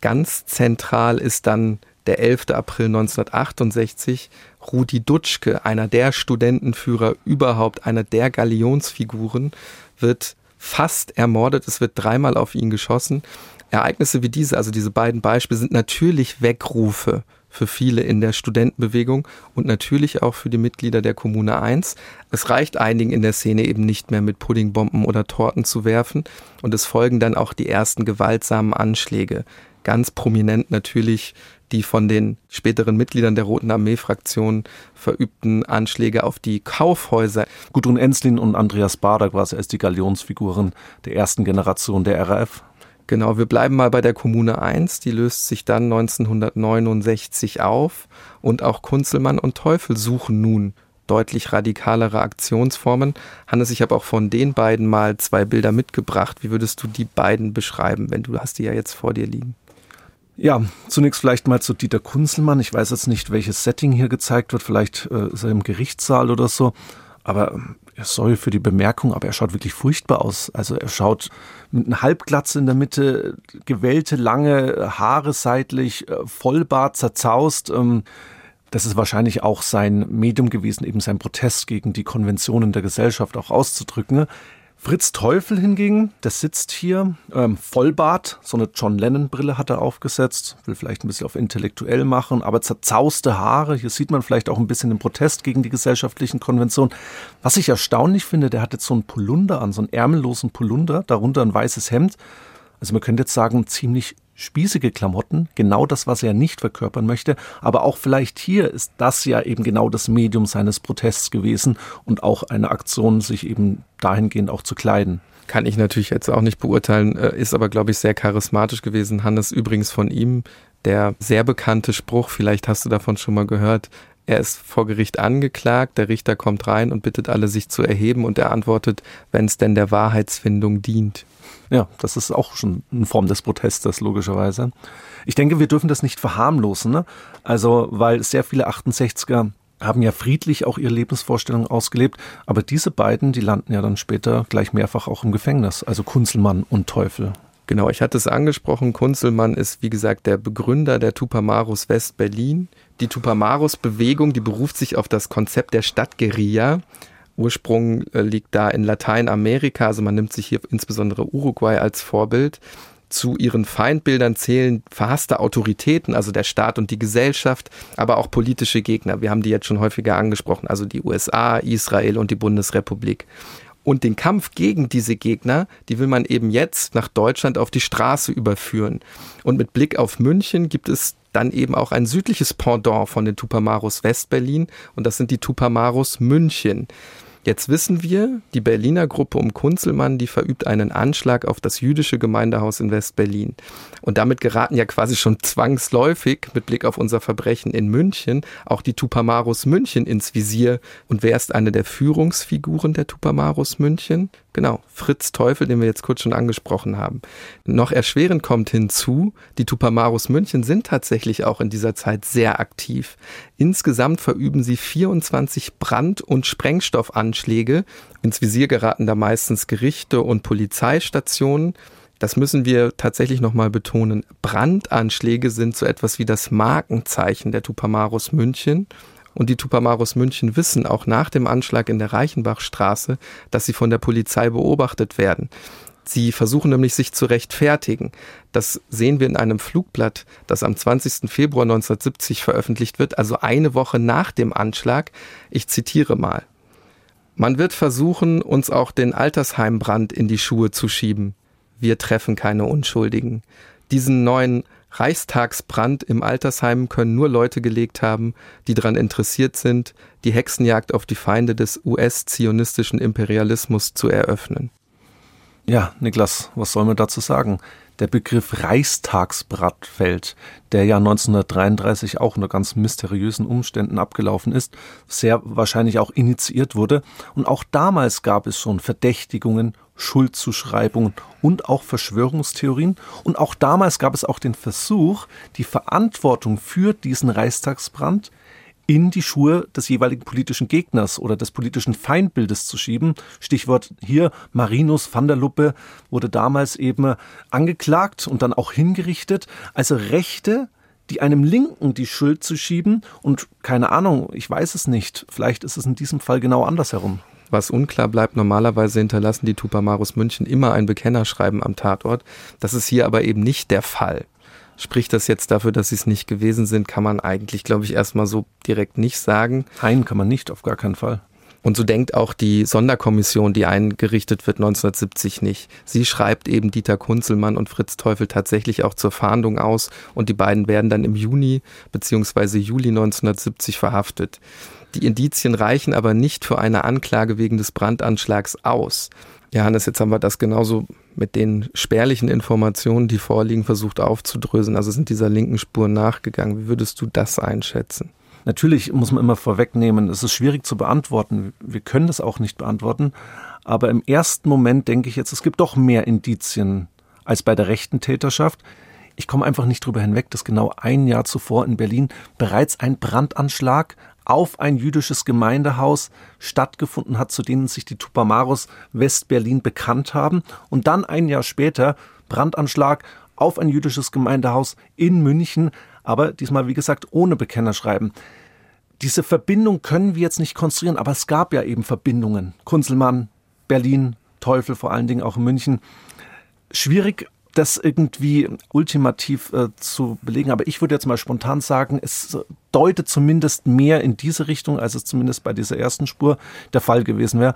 Ganz zentral ist dann der 11. April 1968, Rudi Dutschke, einer der Studentenführer überhaupt, einer der Galionsfiguren, wird fast ermordet. Es wird dreimal auf ihn geschossen. Ereignisse wie diese, also diese beiden Beispiele, sind natürlich Weckrufe für viele in der Studentenbewegung und natürlich auch für die Mitglieder der Kommune 1. Es reicht einigen in der Szene eben nicht mehr mit Puddingbomben oder Torten zu werfen und es folgen dann auch die ersten gewaltsamen Anschläge. Ganz prominent natürlich die von den späteren Mitgliedern der Roten Armee-Fraktion verübten Anschläge auf die Kaufhäuser. Gudrun Enslin und Andreas Bader quasi als die Galionsfiguren der ersten Generation der RAF. Genau, wir bleiben mal bei der Kommune 1. Die löst sich dann 1969 auf und auch Kunzelmann und Teufel suchen nun deutlich radikalere Aktionsformen. Hannes, ich habe auch von den beiden mal zwei Bilder mitgebracht. Wie würdest du die beiden beschreiben, wenn du hast die ja jetzt vor dir liegen? Ja, zunächst vielleicht mal zu Dieter Kunzelmann. Ich weiß jetzt nicht, welches Setting hier gezeigt wird. Vielleicht äh, ist er im Gerichtssaal oder so. Aber äh, sorry für die Bemerkung, aber er schaut wirklich furchtbar aus. Also er schaut mit einem Halbglatze in der Mitte, gewellte lange Haare seitlich, äh, Vollbart zerzaust. Ähm, das ist wahrscheinlich auch sein Medium gewesen, eben sein Protest gegen die Konventionen der Gesellschaft auch auszudrücken. Fritz Teufel hingegen, der sitzt hier, ähm, Vollbart, so eine John Lennon-Brille hat er aufgesetzt, will vielleicht ein bisschen auf intellektuell machen, aber zerzauste Haare. Hier sieht man vielleicht auch ein bisschen den Protest gegen die gesellschaftlichen Konventionen. Was ich erstaunlich finde, der hat jetzt so einen Polunder an, so einen ärmellosen Polunder, darunter ein weißes Hemd. Also man könnte jetzt sagen, ziemlich spießige Klamotten, genau das, was er nicht verkörpern möchte. Aber auch vielleicht hier ist das ja eben genau das Medium seines Protests gewesen und auch eine Aktion, sich eben dahingehend auch zu kleiden. Kann ich natürlich jetzt auch nicht beurteilen, äh, ist aber, glaube ich, sehr charismatisch gewesen. Hannes übrigens von ihm, der sehr bekannte Spruch, vielleicht hast du davon schon mal gehört, er ist vor Gericht angeklagt, der Richter kommt rein und bittet alle, sich zu erheben und er antwortet, wenn es denn der Wahrheitsfindung dient. Ja, das ist auch schon eine Form des Protestes, logischerweise. Ich denke, wir dürfen das nicht verharmlosen. Ne? Also, weil sehr viele 68er haben ja friedlich auch ihre Lebensvorstellungen ausgelebt, aber diese beiden, die landen ja dann später gleich mehrfach auch im Gefängnis, also Kunzelmann und Teufel. Genau, ich hatte es angesprochen, Kunzelmann ist wie gesagt der Begründer der Tupamaros West Berlin. Die Tupamaros Bewegung, die beruft sich auf das Konzept der Stadtguerilla Ursprung äh, liegt da in Lateinamerika, also man nimmt sich hier insbesondere Uruguay als Vorbild. Zu ihren Feindbildern zählen verhasste Autoritäten, also der Staat und die Gesellschaft, aber auch politische Gegner. Wir haben die jetzt schon häufiger angesprochen, also die USA, Israel und die Bundesrepublik. Und den Kampf gegen diese Gegner, die will man eben jetzt nach Deutschland auf die Straße überführen. Und mit Blick auf München gibt es dann eben auch ein südliches Pendant von den Tupamaros Westberlin und das sind die Tupamaros München. Jetzt wissen wir, die Berliner Gruppe um Kunzelmann, die verübt einen Anschlag auf das jüdische Gemeindehaus in West-Berlin. Und damit geraten ja quasi schon zwangsläufig mit Blick auf unser Verbrechen in München auch die Tupamaros München ins Visier. Und wer ist eine der Führungsfiguren der Tupamaros München? Genau, Fritz Teufel, den wir jetzt kurz schon angesprochen haben. Noch erschwerend kommt hinzu, die Tupamaros München sind tatsächlich auch in dieser Zeit sehr aktiv. Insgesamt verüben sie 24 Brand- und Sprengstoffanschläge. Ins Visier geraten da meistens Gerichte und Polizeistationen. Das müssen wir tatsächlich nochmal betonen. Brandanschläge sind so etwas wie das Markenzeichen der Tupamaros München. Und die Tupamaros München wissen auch nach dem Anschlag in der Reichenbachstraße, dass sie von der Polizei beobachtet werden. Sie versuchen nämlich sich zu rechtfertigen. Das sehen wir in einem Flugblatt, das am 20. Februar 1970 veröffentlicht wird, also eine Woche nach dem Anschlag. Ich zitiere mal. Man wird versuchen, uns auch den Altersheimbrand in die Schuhe zu schieben. Wir treffen keine Unschuldigen. Diesen neuen Reichstagsbrand im Altersheim können nur Leute gelegt haben, die daran interessiert sind, die Hexenjagd auf die Feinde des US-zionistischen Imperialismus zu eröffnen. Ja, Niklas, was soll man dazu sagen? Der Begriff Reichstagsbrand fällt, der ja 1933 auch unter ganz mysteriösen Umständen abgelaufen ist, sehr wahrscheinlich auch initiiert wurde. Und auch damals gab es schon Verdächtigungen, Schuldzuschreibungen und auch Verschwörungstheorien. Und auch damals gab es auch den Versuch, die Verantwortung für diesen Reichstagsbrand in die Schuhe des jeweiligen politischen Gegners oder des politischen Feindbildes zu schieben. Stichwort hier Marinus van der Luppe wurde damals eben angeklagt und dann auch hingerichtet. Also Rechte, die einem Linken die Schuld zu schieben und keine Ahnung, ich weiß es nicht. Vielleicht ist es in diesem Fall genau andersherum. Was unklar bleibt, normalerweise hinterlassen die Tupamaros München immer ein Bekennerschreiben am Tatort. Das ist hier aber eben nicht der Fall. Spricht das jetzt dafür, dass sie es nicht gewesen sind, kann man eigentlich, glaube ich, erstmal so direkt nicht sagen. Nein, kann man nicht, auf gar keinen Fall. Und so denkt auch die Sonderkommission, die eingerichtet wird 1970 nicht. Sie schreibt eben Dieter Kunzelmann und Fritz Teufel tatsächlich auch zur Fahndung aus und die beiden werden dann im Juni bzw. Juli 1970 verhaftet. Die Indizien reichen aber nicht für eine Anklage wegen des Brandanschlags aus. Johannes, jetzt haben wir das genauso mit den spärlichen Informationen, die vorliegen, versucht aufzudröseln. Also sind dieser linken Spur nachgegangen. Wie würdest du das einschätzen? Natürlich muss man immer vorwegnehmen, es ist schwierig zu beantworten. Wir können das auch nicht beantworten. Aber im ersten Moment denke ich jetzt, es gibt doch mehr Indizien als bei der rechten Täterschaft. Ich komme einfach nicht drüber hinweg, dass genau ein Jahr zuvor in Berlin bereits ein Brandanschlag auf ein jüdisches Gemeindehaus stattgefunden hat, zu denen sich die Tupamaros West-Berlin bekannt haben. Und dann ein Jahr später Brandanschlag auf ein jüdisches Gemeindehaus in München, aber diesmal, wie gesagt, ohne Bekennerschreiben. Diese Verbindung können wir jetzt nicht konstruieren, aber es gab ja eben Verbindungen. Kunzelmann, Berlin, Teufel vor allen Dingen auch in München. Schwierig das irgendwie ultimativ äh, zu belegen. Aber ich würde jetzt mal spontan sagen, es deutet zumindest mehr in diese Richtung, als es zumindest bei dieser ersten Spur der Fall gewesen wäre.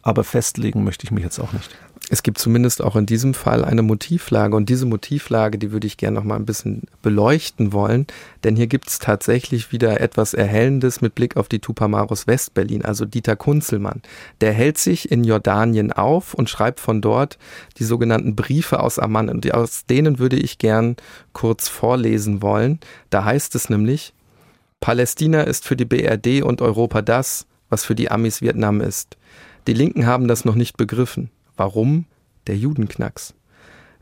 Aber festlegen möchte ich mich jetzt auch nicht. Es gibt zumindest auch in diesem Fall eine Motivlage und diese Motivlage, die würde ich gerne noch mal ein bisschen beleuchten wollen, denn hier gibt es tatsächlich wieder etwas Erhellendes mit Blick auf die Tupamaros Westberlin, also Dieter Kunzelmann. Der hält sich in Jordanien auf und schreibt von dort die sogenannten Briefe aus Amman und aus denen würde ich gern kurz vorlesen wollen. Da heißt es nämlich, Palästina ist für die BRD und Europa das, was für die Amis Vietnam ist. Die Linken haben das noch nicht begriffen. Warum? Der Judenknacks.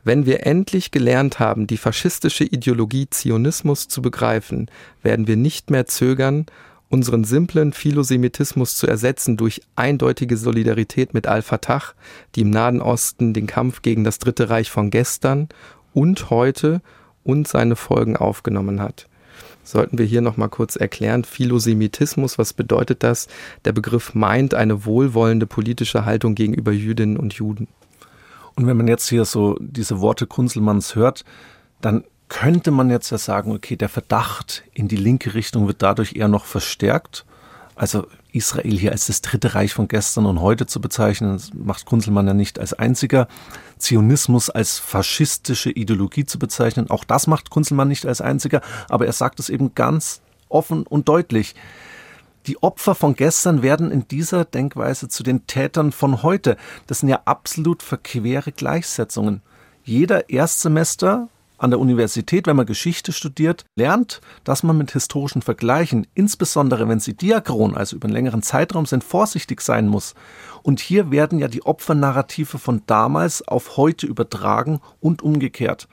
Wenn wir endlich gelernt haben, die faschistische Ideologie Zionismus zu begreifen, werden wir nicht mehr zögern, unseren simplen Philosemitismus zu ersetzen durch eindeutige Solidarität mit Al-Fatah, die im Nahen Osten den Kampf gegen das Dritte Reich von gestern und heute und seine Folgen aufgenommen hat sollten wir hier nochmal kurz erklären. Philosemitismus, was bedeutet das? Der Begriff meint eine wohlwollende politische Haltung gegenüber Jüdinnen und Juden. Und wenn man jetzt hier so diese Worte Kunzelmanns hört, dann könnte man jetzt ja sagen, okay, der Verdacht in die linke Richtung wird dadurch eher noch verstärkt. Also Israel hier als das dritte Reich von gestern und heute zu bezeichnen, das macht Kunzelmann ja nicht als einziger. Zionismus als faschistische Ideologie zu bezeichnen, auch das macht Kunzelmann nicht als einziger, aber er sagt es eben ganz offen und deutlich. Die Opfer von gestern werden in dieser Denkweise zu den Tätern von heute. Das sind ja absolut verquere Gleichsetzungen. Jeder Erstsemester an der Universität, wenn man Geschichte studiert, lernt, dass man mit historischen Vergleichen, insbesondere wenn sie diachron, also über einen längeren Zeitraum sind, vorsichtig sein muss. Und hier werden ja die Opfernarrative von damals auf heute übertragen und umgekehrt.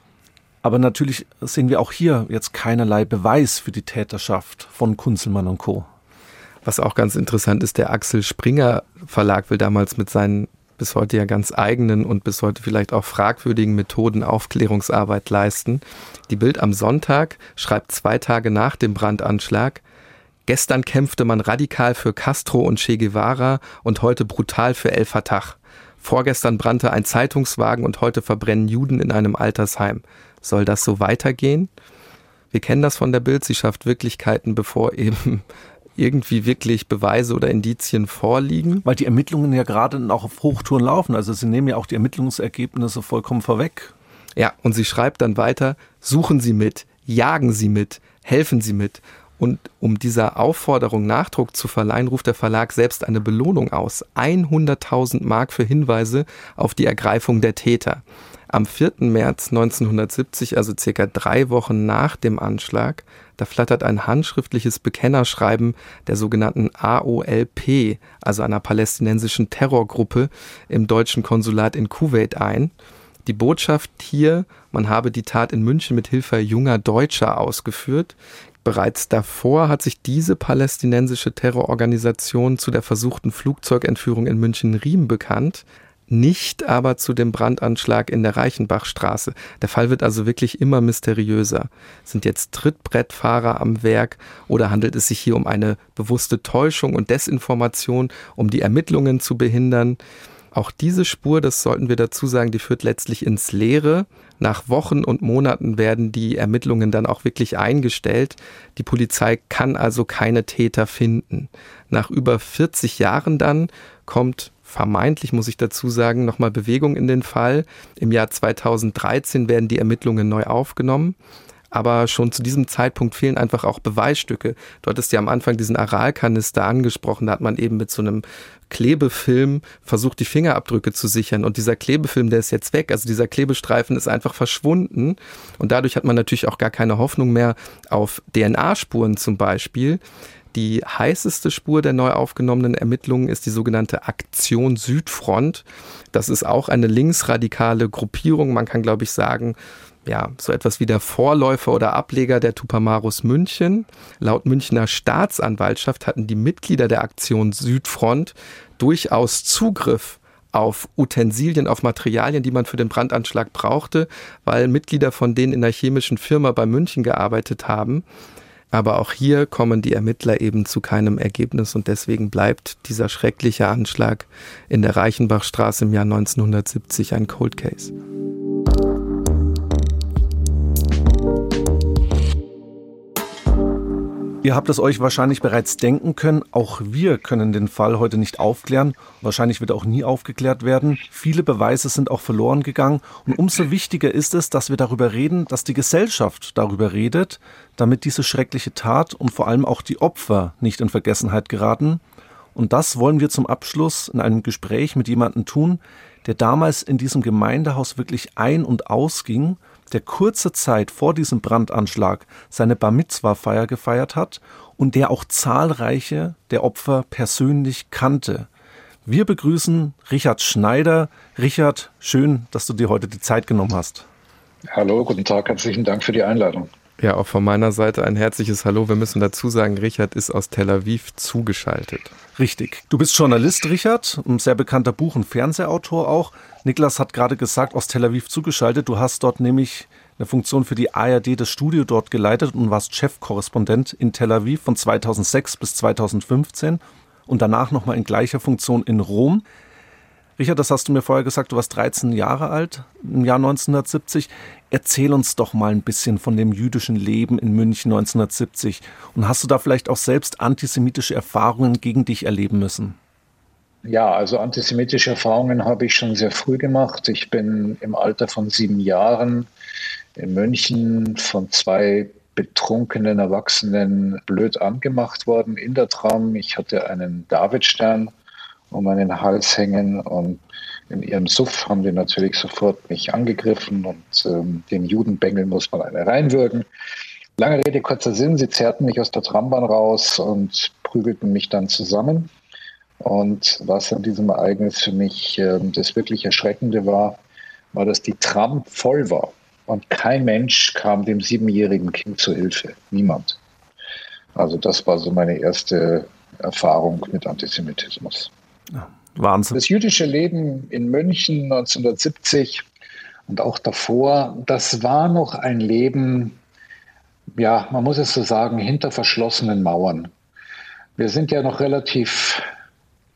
Aber natürlich sehen wir auch hier jetzt keinerlei Beweis für die Täterschaft von Kunzelmann und Co. Was auch ganz interessant ist, der Axel Springer Verlag will damals mit seinen bis heute ja ganz eigenen und bis heute vielleicht auch fragwürdigen Methoden Aufklärungsarbeit leisten. Die Bild am Sonntag schreibt zwei Tage nach dem Brandanschlag, Gestern kämpfte man radikal für Castro und Che Guevara und heute brutal für El Fatah. Vorgestern brannte ein Zeitungswagen und heute verbrennen Juden in einem Altersheim. Soll das so weitergehen? Wir kennen das von der Bild, sie schafft Wirklichkeiten, bevor eben irgendwie wirklich Beweise oder Indizien vorliegen. Weil die Ermittlungen ja gerade auch auf Hochtouren laufen. Also sie nehmen ja auch die Ermittlungsergebnisse vollkommen vorweg. Ja, und sie schreibt dann weiter, suchen Sie mit, jagen Sie mit, helfen Sie mit. Und um dieser Aufforderung Nachdruck zu verleihen, ruft der Verlag selbst eine Belohnung aus. 100.000 Mark für Hinweise auf die Ergreifung der Täter. Am 4. März 1970, also circa drei Wochen nach dem Anschlag, da flattert ein handschriftliches Bekennerschreiben der sogenannten AOLP, also einer palästinensischen Terrorgruppe, im deutschen Konsulat in Kuwait ein. Die Botschaft hier, man habe die Tat in München mit Hilfe junger Deutscher ausgeführt. Bereits davor hat sich diese palästinensische Terrororganisation zu der versuchten Flugzeugentführung in München-Riem bekannt, nicht aber zu dem Brandanschlag in der Reichenbachstraße. Der Fall wird also wirklich immer mysteriöser. Sind jetzt Trittbrettfahrer am Werk oder handelt es sich hier um eine bewusste Täuschung und Desinformation, um die Ermittlungen zu behindern? Auch diese Spur, das sollten wir dazu sagen, die führt letztlich ins Leere. Nach Wochen und Monaten werden die Ermittlungen dann auch wirklich eingestellt. Die Polizei kann also keine Täter finden. Nach über 40 Jahren dann kommt vermeintlich, muss ich dazu sagen, nochmal Bewegung in den Fall. Im Jahr 2013 werden die Ermittlungen neu aufgenommen aber schon zu diesem Zeitpunkt fehlen einfach auch Beweisstücke. Du hattest ja am Anfang diesen Aralkanister angesprochen, da hat man eben mit so einem Klebefilm versucht, die Fingerabdrücke zu sichern. Und dieser Klebefilm, der ist jetzt weg. Also dieser Klebestreifen ist einfach verschwunden. Und dadurch hat man natürlich auch gar keine Hoffnung mehr auf DNA-Spuren zum Beispiel. Die heißeste Spur der neu aufgenommenen Ermittlungen ist die sogenannte Aktion Südfront. Das ist auch eine linksradikale Gruppierung. Man kann, glaube ich, sagen, ja, so etwas wie der Vorläufer oder Ableger der Tupamaros München. Laut Münchner Staatsanwaltschaft hatten die Mitglieder der Aktion Südfront durchaus Zugriff auf Utensilien, auf Materialien, die man für den Brandanschlag brauchte, weil Mitglieder von denen in der chemischen Firma bei München gearbeitet haben. Aber auch hier kommen die Ermittler eben zu keinem Ergebnis und deswegen bleibt dieser schreckliche Anschlag in der Reichenbachstraße im Jahr 1970 ein Cold Case. Ihr habt es euch wahrscheinlich bereits denken können, auch wir können den Fall heute nicht aufklären. Wahrscheinlich wird er auch nie aufgeklärt werden. Viele Beweise sind auch verloren gegangen. Und umso wichtiger ist es, dass wir darüber reden, dass die Gesellschaft darüber redet, damit diese schreckliche Tat und vor allem auch die Opfer nicht in Vergessenheit geraten. Und das wollen wir zum Abschluss in einem Gespräch mit jemandem tun, der damals in diesem Gemeindehaus wirklich ein- und ausging der kurze Zeit vor diesem Brandanschlag seine Bar Mitzwa-Feier gefeiert hat und der auch zahlreiche der Opfer persönlich kannte. Wir begrüßen Richard Schneider. Richard, schön, dass du dir heute die Zeit genommen hast. Hallo, guten Tag, herzlichen Dank für die Einladung. Ja, auch von meiner Seite ein herzliches Hallo. Wir müssen dazu sagen, Richard ist aus Tel Aviv zugeschaltet. Richtig. Du bist Journalist, Richard, ein sehr bekannter Buch- und Fernsehautor auch. Niklas hat gerade gesagt, aus Tel Aviv zugeschaltet. Du hast dort nämlich eine Funktion für die ARD das Studio dort geleitet und warst Chefkorrespondent in Tel Aviv von 2006 bis 2015 und danach nochmal in gleicher Funktion in Rom. Richard, das hast du mir vorher gesagt, du warst 13 Jahre alt im Jahr 1970. Erzähl uns doch mal ein bisschen von dem jüdischen Leben in München 1970. Und hast du da vielleicht auch selbst antisemitische Erfahrungen gegen dich erleben müssen? Ja, also antisemitische Erfahrungen habe ich schon sehr früh gemacht. Ich bin im Alter von sieben Jahren in München von zwei betrunkenen Erwachsenen blöd angemacht worden in der Tram. Ich hatte einen Davidstern um meinen Hals hängen und in ihrem Suff haben die natürlich sofort mich angegriffen und ähm, den Judenbengel muss man eine reinwürgen. Lange Rede, kurzer Sinn, sie zerrten mich aus der Trambahn raus und prügelten mich dann zusammen. Und was an diesem Ereignis für mich äh, das wirklich Erschreckende war, war, dass die Tram voll war und kein Mensch kam dem siebenjährigen Kind zu Hilfe. Niemand. Also das war so meine erste Erfahrung mit Antisemitismus. Wahnsinn. Das jüdische Leben in München 1970 und auch davor, das war noch ein Leben, ja, man muss es so sagen, hinter verschlossenen Mauern. Wir sind ja noch relativ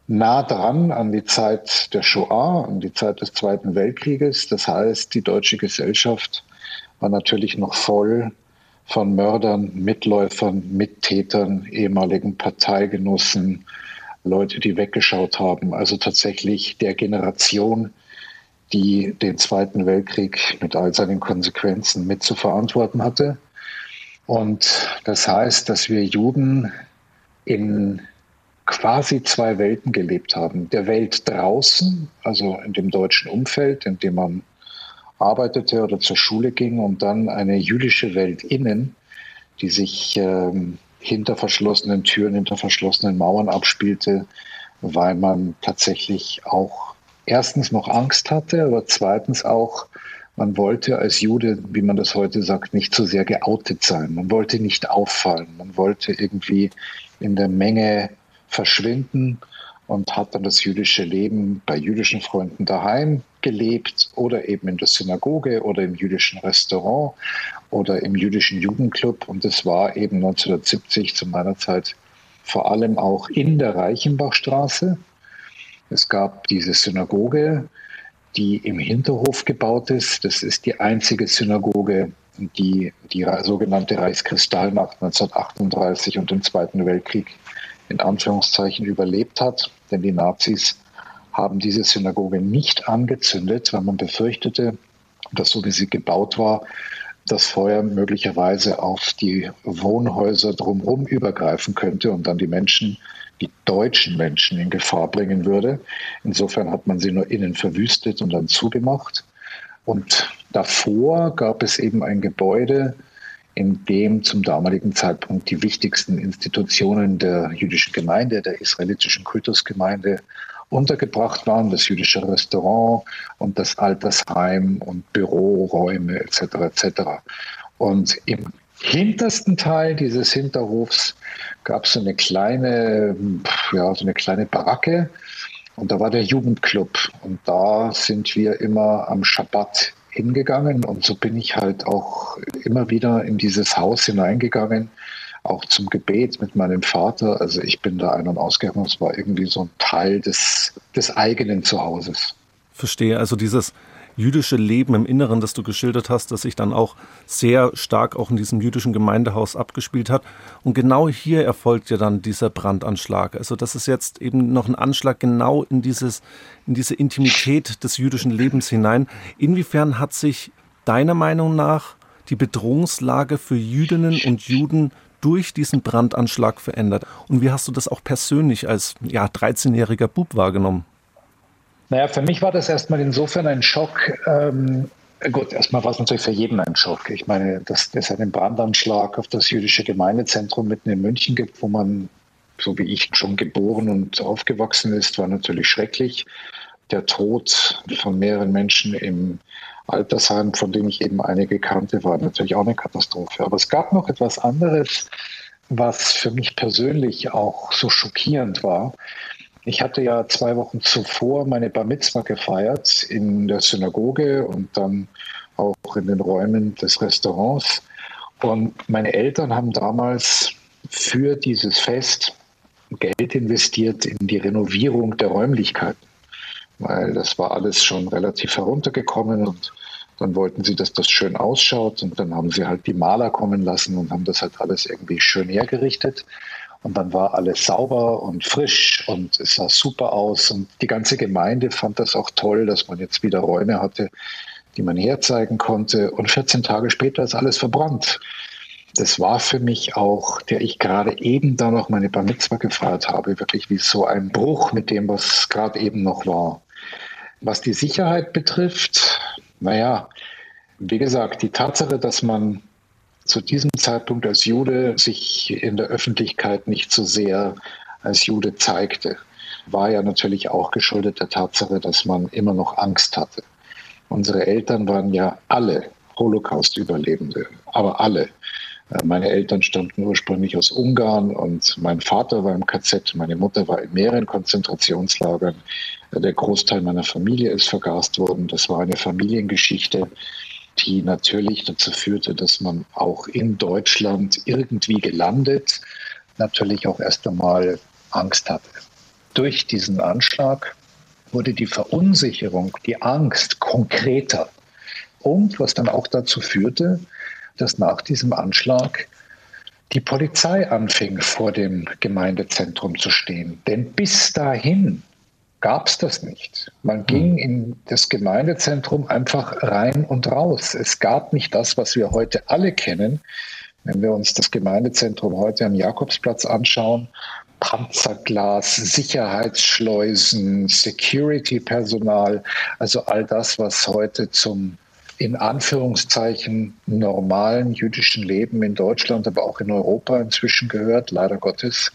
nah dran an die Zeit der Shoah, an die Zeit des Zweiten Weltkrieges. Das heißt, die deutsche Gesellschaft war natürlich noch voll von Mördern, Mitläufern, Mittätern, ehemaligen Parteigenossen, Leute, die weggeschaut haben. Also tatsächlich der Generation, die den Zweiten Weltkrieg mit all seinen Konsequenzen mit zu verantworten hatte. Und das heißt, dass wir Juden in quasi zwei Welten gelebt haben. Der Welt draußen, also in dem deutschen Umfeld, in dem man arbeitete oder zur Schule ging, und dann eine jüdische Welt innen, die sich ähm, hinter verschlossenen Türen, hinter verschlossenen Mauern abspielte, weil man tatsächlich auch erstens noch Angst hatte, aber zweitens auch, man wollte als Jude, wie man das heute sagt, nicht so sehr geoutet sein. Man wollte nicht auffallen. Man wollte irgendwie in der Menge verschwinden und hat dann das jüdische Leben bei jüdischen Freunden daheim gelebt oder eben in der Synagoge oder im jüdischen Restaurant oder im jüdischen Jugendclub. Und das war eben 1970 zu meiner Zeit vor allem auch in der Reichenbachstraße. Es gab diese Synagoge, die im Hinterhof gebaut ist. Das ist die einzige Synagoge, die die sogenannte Reichskristallnacht 1938 und im Zweiten Weltkrieg in Anführungszeichen überlebt hat. Denn die Nazis haben diese Synagoge nicht angezündet, weil man befürchtete, dass so wie sie gebaut war, das Feuer möglicherweise auf die Wohnhäuser drumherum übergreifen könnte und dann die Menschen, die deutschen Menschen in Gefahr bringen würde. Insofern hat man sie nur innen verwüstet und dann zugemacht. Und davor gab es eben ein Gebäude, in dem zum damaligen Zeitpunkt die wichtigsten Institutionen der jüdischen Gemeinde, der israelitischen Kultusgemeinde untergebracht waren, das jüdische Restaurant und das Altersheim und Büroräume etc. etc. Und im hintersten Teil dieses Hinterhofs gab es so eine kleine, ja, so eine kleine Baracke und da war der Jugendclub und da sind wir immer am Schabbat hingegangen und so bin ich halt auch immer wieder in dieses Haus hineingegangen, auch zum Gebet mit meinem Vater. Also ich bin da ein- und ausgegangen. Es war irgendwie so ein Teil des, des eigenen Zuhauses. Verstehe. Also dieses jüdische Leben im Inneren, das du geschildert hast, das sich dann auch sehr stark auch in diesem jüdischen Gemeindehaus abgespielt hat. Und genau hier erfolgt ja dann dieser Brandanschlag. Also das ist jetzt eben noch ein Anschlag genau in dieses, in diese Intimität des jüdischen Lebens hinein. Inwiefern hat sich deiner Meinung nach die Bedrohungslage für Jüdinnen und Juden durch diesen Brandanschlag verändert? Und wie hast du das auch persönlich als ja, 13-jähriger Bub wahrgenommen? Naja, für mich war das erstmal insofern ein Schock. Ähm, gut, erstmal war es natürlich für jeden ein Schock. Ich meine, dass es einen Brandanschlag auf das jüdische Gemeindezentrum mitten in München gibt, wo man, so wie ich, schon geboren und aufgewachsen ist, war natürlich schrecklich. Der Tod von mehreren Menschen im Altersheim, von dem ich eben einige kannte, war natürlich auch eine Katastrophe. Aber es gab noch etwas anderes, was für mich persönlich auch so schockierend war. Ich hatte ja zwei Wochen zuvor meine Bar Mitzvah gefeiert in der Synagoge und dann auch in den Räumen des Restaurants. Und meine Eltern haben damals für dieses Fest Geld investiert in die Renovierung der Räumlichkeiten, weil das war alles schon relativ heruntergekommen und dann wollten sie, dass das schön ausschaut und dann haben sie halt die Maler kommen lassen und haben das halt alles irgendwie schön hergerichtet. Und dann war alles sauber und frisch und es sah super aus. Und die ganze Gemeinde fand das auch toll, dass man jetzt wieder Räume hatte, die man herzeigen konnte. Und 14 Tage später ist alles verbrannt. Das war für mich auch, der ich gerade eben da noch meine Bar Mitzvah gefeiert habe, wirklich wie so ein Bruch mit dem, was gerade eben noch war. Was die Sicherheit betrifft, naja, wie gesagt, die Tatsache, dass man zu diesem Zeitpunkt als Jude sich in der Öffentlichkeit nicht so sehr als Jude zeigte, war ja natürlich auch geschuldet der Tatsache, dass man immer noch Angst hatte. Unsere Eltern waren ja alle Holocaust-Überlebende, aber alle. Äh, meine Eltern stammten ursprünglich aus Ungarn und mein Vater war im KZ, meine Mutter war in mehreren Konzentrationslagern. Der Großteil meiner Familie ist vergast worden. Das war eine Familiengeschichte, die natürlich dazu führte, dass man auch in Deutschland irgendwie gelandet, natürlich auch erst einmal Angst hatte. durch diesen Anschlag wurde die Verunsicherung, die Angst konkreter. Und was dann auch dazu führte, dass nach diesem Anschlag die Polizei anfing, vor dem Gemeindezentrum zu stehen. Denn bis dahin gab es das nicht. Man ging hm. in das Gemeindezentrum einfach rein und raus. Es gab nicht das, was wir heute alle kennen. Wenn wir uns das Gemeindezentrum heute am Jakobsplatz anschauen, Panzerglas, Sicherheitsschleusen, Security-Personal, also all das, was heute zum in Anführungszeichen normalen jüdischen Leben in Deutschland, aber auch in Europa inzwischen gehört, leider Gottes.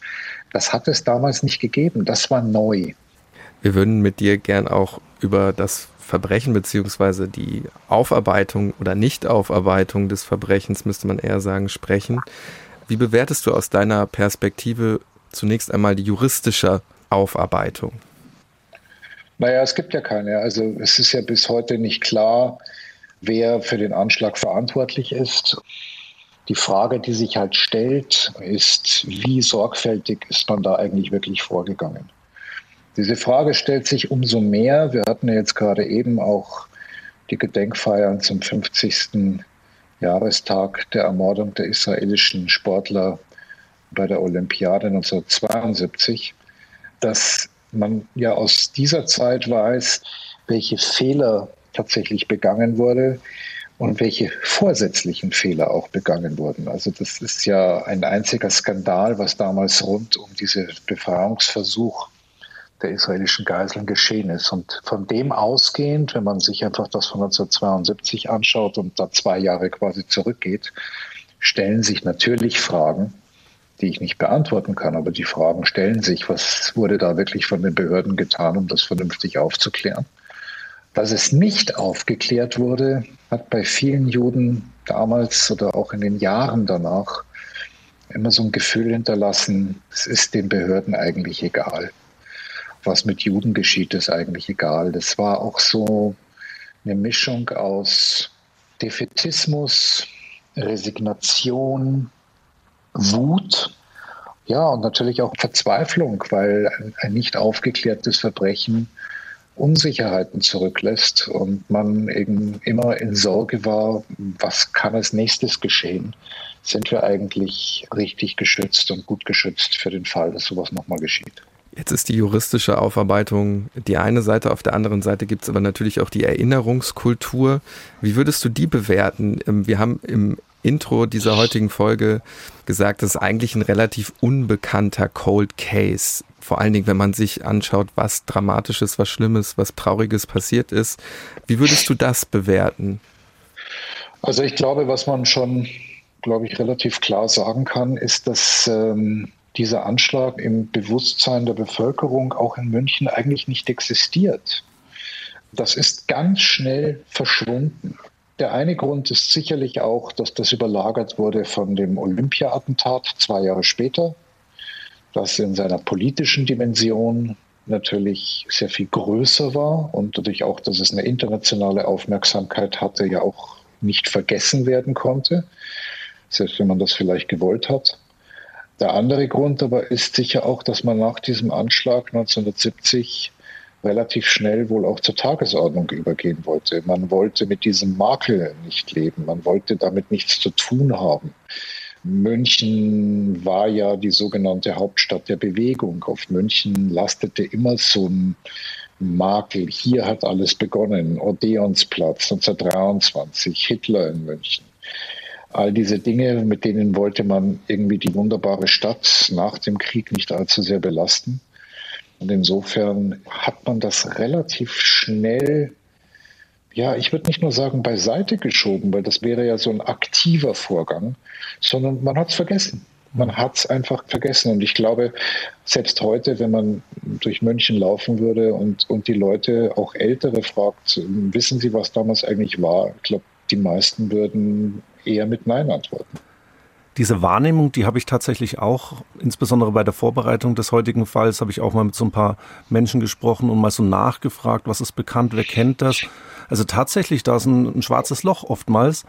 Das hat es damals nicht gegeben. Das war neu. Wir würden mit dir gern auch über das Verbrechen beziehungsweise die Aufarbeitung oder Nichtaufarbeitung des Verbrechens, müsste man eher sagen, sprechen. Wie bewertest du aus deiner Perspektive zunächst einmal die juristische Aufarbeitung? Naja, es gibt ja keine. Also es ist ja bis heute nicht klar, wer für den Anschlag verantwortlich ist. Die Frage, die sich halt stellt, ist, wie sorgfältig ist man da eigentlich wirklich vorgegangen? Diese Frage stellt sich umso mehr. Wir hatten ja jetzt gerade eben auch die Gedenkfeiern zum 50. Jahrestag der Ermordung der israelischen Sportler bei der Olympiade 1972, dass man ja aus dieser Zeit weiß, welche Fehler tatsächlich begangen wurde und welche vorsätzlichen Fehler auch begangen wurden. Also das ist ja ein einziger Skandal, was damals rund um diesen Befreiungsversuch der israelischen Geiseln geschehen ist. Und von dem ausgehend, wenn man sich einfach das von 1972 anschaut und da zwei Jahre quasi zurückgeht, stellen sich natürlich Fragen, die ich nicht beantworten kann, aber die Fragen stellen sich, was wurde da wirklich von den Behörden getan, um das vernünftig aufzuklären? Dass es nicht aufgeklärt wurde, hat bei vielen Juden damals oder auch in den Jahren danach immer so ein Gefühl hinterlassen, es ist den Behörden eigentlich egal. Was mit Juden geschieht, ist eigentlich egal. Das war auch so eine Mischung aus Defetismus, Resignation, Wut, ja, und natürlich auch Verzweiflung, weil ein nicht aufgeklärtes Verbrechen Unsicherheiten zurücklässt und man eben immer in Sorge war, was kann als nächstes geschehen? Sind wir eigentlich richtig geschützt und gut geschützt für den Fall, dass sowas nochmal geschieht? Jetzt ist die juristische Aufarbeitung die eine Seite, auf der anderen Seite gibt es aber natürlich auch die Erinnerungskultur. Wie würdest du die bewerten? Ähm, wir haben im Intro dieser heutigen Folge gesagt, das ist eigentlich ein relativ unbekannter Cold Case. Vor allen Dingen, wenn man sich anschaut, was Dramatisches, was Schlimmes, was Trauriges passiert ist. Wie würdest du das bewerten? Also ich glaube, was man schon, glaube ich, relativ klar sagen kann, ist, dass ähm, dieser Anschlag im Bewusstsein der Bevölkerung auch in München eigentlich nicht existiert. Das ist ganz schnell verschwunden. Der eine Grund ist sicherlich auch, dass das überlagert wurde von dem Olympia-Attentat zwei Jahre später, das in seiner politischen Dimension natürlich sehr viel größer war und dadurch auch, dass es eine internationale Aufmerksamkeit hatte, ja auch nicht vergessen werden konnte, selbst wenn man das vielleicht gewollt hat. Der andere Grund aber ist sicher auch, dass man nach diesem Anschlag 1970 relativ schnell wohl auch zur Tagesordnung übergehen wollte. Man wollte mit diesem Makel nicht leben. Man wollte damit nichts zu tun haben. München war ja die sogenannte Hauptstadt der Bewegung. Auf München lastete immer so ein Makel. Hier hat alles begonnen. Odeonsplatz 1923, Hitler in München. All diese Dinge, mit denen wollte man irgendwie die wunderbare Stadt nach dem Krieg nicht allzu sehr belasten. Und insofern hat man das relativ schnell, ja, ich würde nicht nur sagen beiseite geschoben, weil das wäre ja so ein aktiver Vorgang, sondern man hat es vergessen. Man hat es einfach vergessen. Und ich glaube, selbst heute, wenn man durch München laufen würde und, und die Leute, auch Ältere, fragt, wissen Sie, was damals eigentlich war? Ich glaube, die meisten würden eher mit Nein antworten. Diese Wahrnehmung, die habe ich tatsächlich auch, insbesondere bei der Vorbereitung des heutigen Falls, habe ich auch mal mit so ein paar Menschen gesprochen und mal so nachgefragt, was ist bekannt, wer kennt das. Also tatsächlich, da ist ein, ein schwarzes Loch oftmals.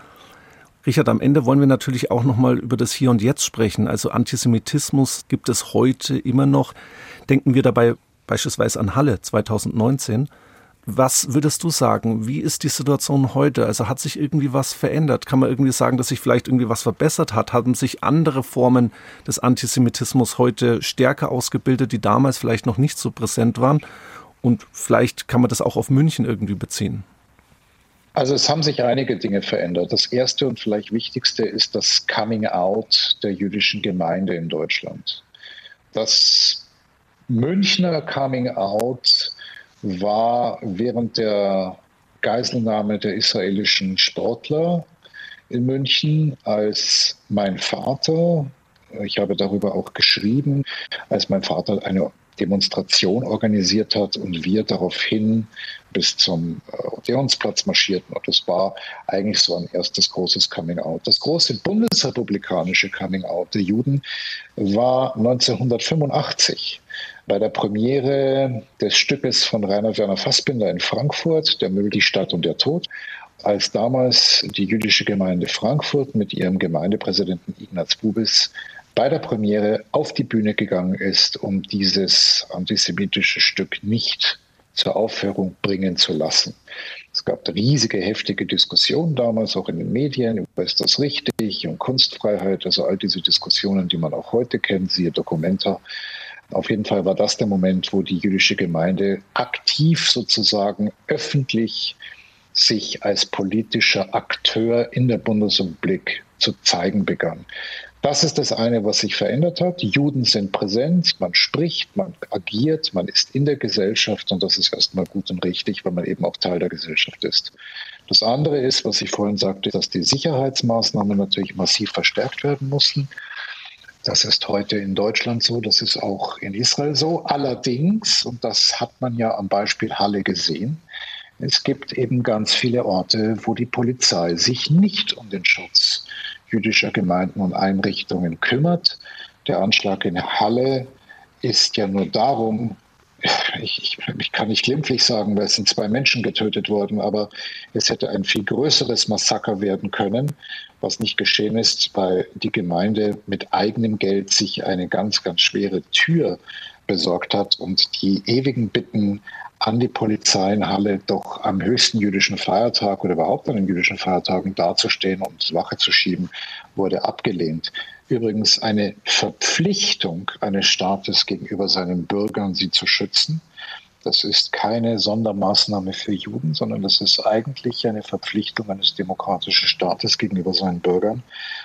Richard, am Ende wollen wir natürlich auch nochmal über das Hier und Jetzt sprechen. Also Antisemitismus gibt es heute immer noch. Denken wir dabei beispielsweise an Halle 2019. Was würdest du sagen? Wie ist die Situation heute? Also hat sich irgendwie was verändert? Kann man irgendwie sagen, dass sich vielleicht irgendwie was verbessert hat? Haben sich andere Formen des Antisemitismus heute stärker ausgebildet, die damals vielleicht noch nicht so präsent waren? Und vielleicht kann man das auch auf München irgendwie beziehen. Also es haben sich einige Dinge verändert. Das erste und vielleicht wichtigste ist das Coming Out der jüdischen Gemeinde in Deutschland. Das Münchner Coming Out war während der Geiselnahme der israelischen Sportler in München, als mein Vater, ich habe darüber auch geschrieben, als mein Vater eine Demonstration organisiert hat und wir daraufhin bis zum äh, Odeonsplatz marschierten. Und das war eigentlich so ein erstes großes Coming-out. Das große bundesrepublikanische Coming-out der Juden war 1985 bei der Premiere des Stückes von Rainer Werner Fassbinder in Frankfurt, Der Müll, die Stadt und der Tod, als damals die jüdische Gemeinde Frankfurt mit ihrem Gemeindepräsidenten Ignaz Bubis bei der Premiere auf die Bühne gegangen ist, um dieses antisemitische Stück nicht zur Aufführung bringen zu lassen. Es gab riesige, heftige Diskussionen damals, auch in den Medien, ist das richtig und Kunstfreiheit, also all diese Diskussionen, die man auch heute kennt, siehe Dokumenta. Auf jeden Fall war das der Moment, wo die jüdische Gemeinde aktiv sozusagen öffentlich sich als politischer Akteur in der Bundesrepublik zu zeigen begann. Das ist das eine, was sich verändert hat. Die Juden sind präsent, man spricht, man agiert, man ist in der Gesellschaft und das ist erstmal gut und richtig, weil man eben auch Teil der Gesellschaft ist. Das andere ist, was ich vorhin sagte, dass die Sicherheitsmaßnahmen natürlich massiv verstärkt werden mussten. Das ist heute in Deutschland so, das ist auch in Israel so. Allerdings, und das hat man ja am Beispiel Halle gesehen, es gibt eben ganz viele Orte, wo die Polizei sich nicht um den Schutz jüdischer Gemeinden und Einrichtungen kümmert. Der Anschlag in Halle ist ja nur darum, ich, ich, ich, kann nicht glimpflich sagen, weil es sind zwei Menschen getötet worden, aber es hätte ein viel größeres Massaker werden können, was nicht geschehen ist, weil die Gemeinde mit eigenem Geld sich eine ganz, ganz schwere Tür besorgt hat und die ewigen Bitten an die Polizei in Halle doch am höchsten jüdischen Feiertag oder überhaupt an den jüdischen Feiertagen dazustehen und Wache zu schieben, wurde abgelehnt. Übrigens eine Verpflichtung eines Staates gegenüber seinen Bürgern, sie zu schützen. Das ist keine Sondermaßnahme für Juden, sondern das ist eigentlich eine Verpflichtung eines demokratischen Staates gegenüber seinen Bürgern.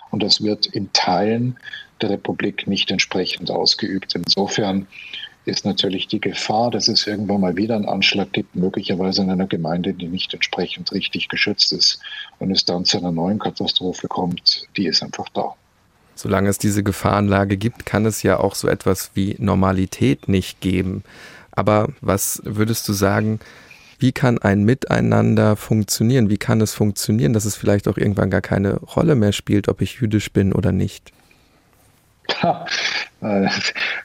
Und das wird in Teilen der Republik nicht entsprechend ausgeübt. Insofern ist natürlich die Gefahr, dass es irgendwann mal wieder einen Anschlag gibt, möglicherweise in einer Gemeinde, die nicht entsprechend richtig geschützt ist und es dann zu einer neuen Katastrophe kommt, die ist einfach da. Solange es diese Gefahrenlage gibt, kann es ja auch so etwas wie Normalität nicht geben. Aber was würdest du sagen, wie kann ein Miteinander funktionieren? Wie kann es funktionieren, dass es vielleicht auch irgendwann gar keine Rolle mehr spielt, ob ich jüdisch bin oder nicht? Äh,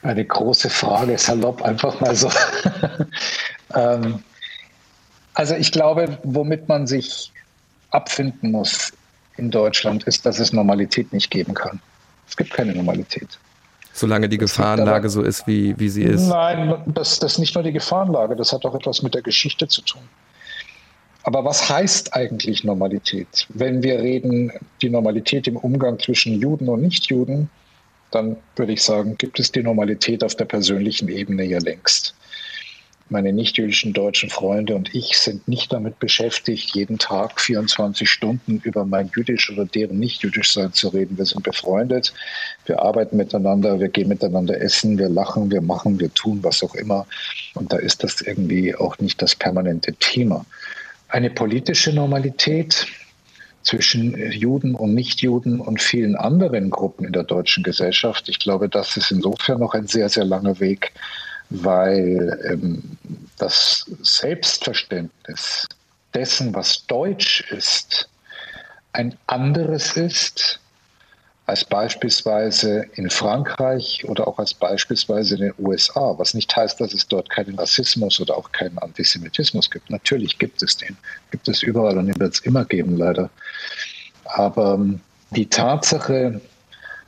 eine große Frage, salopp einfach mal so. Ähm, also ich glaube, womit man sich abfinden muss in Deutschland, ist, dass es Normalität nicht geben kann. Es gibt keine Normalität. Solange die Gefahrenlage so ist, wie, wie sie ist. Nein, das, das ist nicht nur die Gefahrenlage, das hat auch etwas mit der Geschichte zu tun. Aber was heißt eigentlich Normalität? Wenn wir reden, die Normalität im Umgang zwischen Juden und Nichtjuden, dann würde ich sagen, gibt es die Normalität auf der persönlichen Ebene ja längst. Meine nichtjüdischen deutschen Freunde und ich sind nicht damit beschäftigt, jeden Tag 24 Stunden über mein jüdisch oder deren nicht-jüdisch Sein zu reden. Wir sind befreundet, wir arbeiten miteinander, wir gehen miteinander essen, wir lachen, wir machen, wir tun, was auch immer. Und da ist das irgendwie auch nicht das permanente Thema. Eine politische Normalität, zwischen Juden und Nichtjuden und vielen anderen Gruppen in der deutschen Gesellschaft. Ich glaube, das ist insofern noch ein sehr, sehr langer Weg, weil ähm, das Selbstverständnis dessen, was Deutsch ist, ein anderes ist als beispielsweise in Frankreich oder auch als beispielsweise in den USA, was nicht heißt, dass es dort keinen Rassismus oder auch keinen Antisemitismus gibt. Natürlich gibt es den, gibt es überall und den wird es immer geben, leider. Aber ähm, die Tatsache,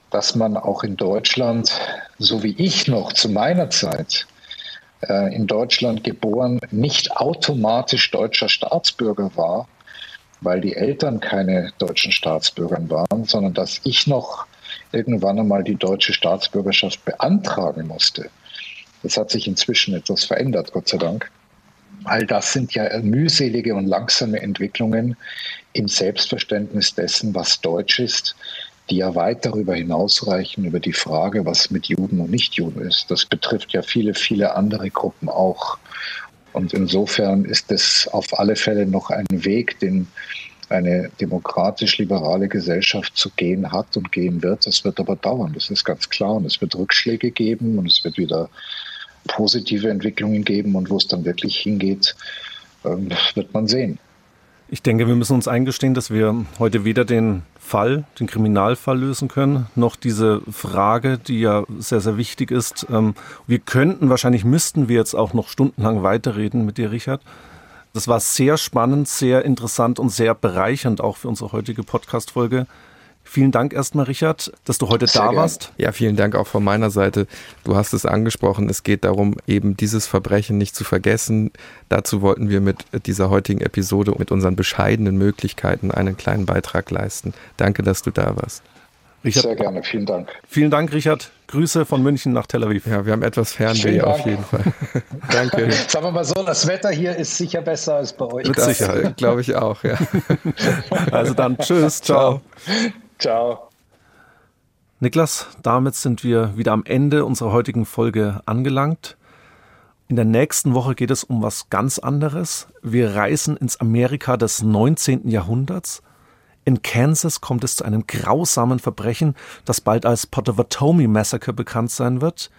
dass man auch in Deutschland, so wie ich noch zu meiner Zeit, äh, in Deutschland geboren, nicht automatisch deutscher Staatsbürger war, weil die Eltern keine deutschen Staatsbürger waren, sondern dass ich noch irgendwann einmal die deutsche Staatsbürgerschaft beantragen musste. Das hat sich inzwischen etwas verändert, Gott sei Dank. All das sind ja mühselige und langsame Entwicklungen im Selbstverständnis dessen, was Deutsch ist, die ja weit darüber hinausreichen, über die Frage, was mit Juden und Nichtjuden ist. Das betrifft ja viele, viele andere Gruppen auch. Und insofern ist es auf alle Fälle noch ein Weg, den eine demokratisch-liberale Gesellschaft zu gehen hat und gehen wird. Das wird aber dauern, das ist ganz klar. Und es wird Rückschläge geben und es wird wieder positive Entwicklungen geben. Und wo es dann wirklich hingeht, ähm, wird man sehen. Ich denke, wir müssen uns eingestehen, dass wir heute weder den Fall, den Kriminalfall lösen können, noch diese Frage, die ja sehr, sehr wichtig ist. Ähm, wir könnten, wahrscheinlich müssten wir jetzt auch noch stundenlang weiterreden mit dir, Richard. Das war sehr spannend, sehr interessant und sehr bereichernd auch für unsere heutige Podcast-Folge. Vielen Dank erstmal, Richard, dass du heute Sehr da gern. warst. Ja, vielen Dank auch von meiner Seite. Du hast es angesprochen, es geht darum, eben dieses Verbrechen nicht zu vergessen. Dazu wollten wir mit dieser heutigen Episode mit unseren bescheidenen Möglichkeiten einen kleinen Beitrag leisten. Danke, dass du da warst. Richard, Sehr gerne, vielen Dank. Vielen Dank, Richard. Grüße von München nach Tel Aviv. Ja, wir haben etwas Fernweh auf jeden Fall. Danke. Sagen wir mal so, das Wetter hier ist sicher besser als bei euch. Mit Sicherheit, glaube ich auch, ja. Also dann, tschüss, ciao. ciao. Ciao. Niklas, damit sind wir wieder am Ende unserer heutigen Folge angelangt. In der nächsten Woche geht es um was ganz anderes. Wir reisen ins Amerika des 19. Jahrhunderts. In Kansas kommt es zu einem grausamen Verbrechen, das bald als Potawatomi Massacre bekannt sein wird.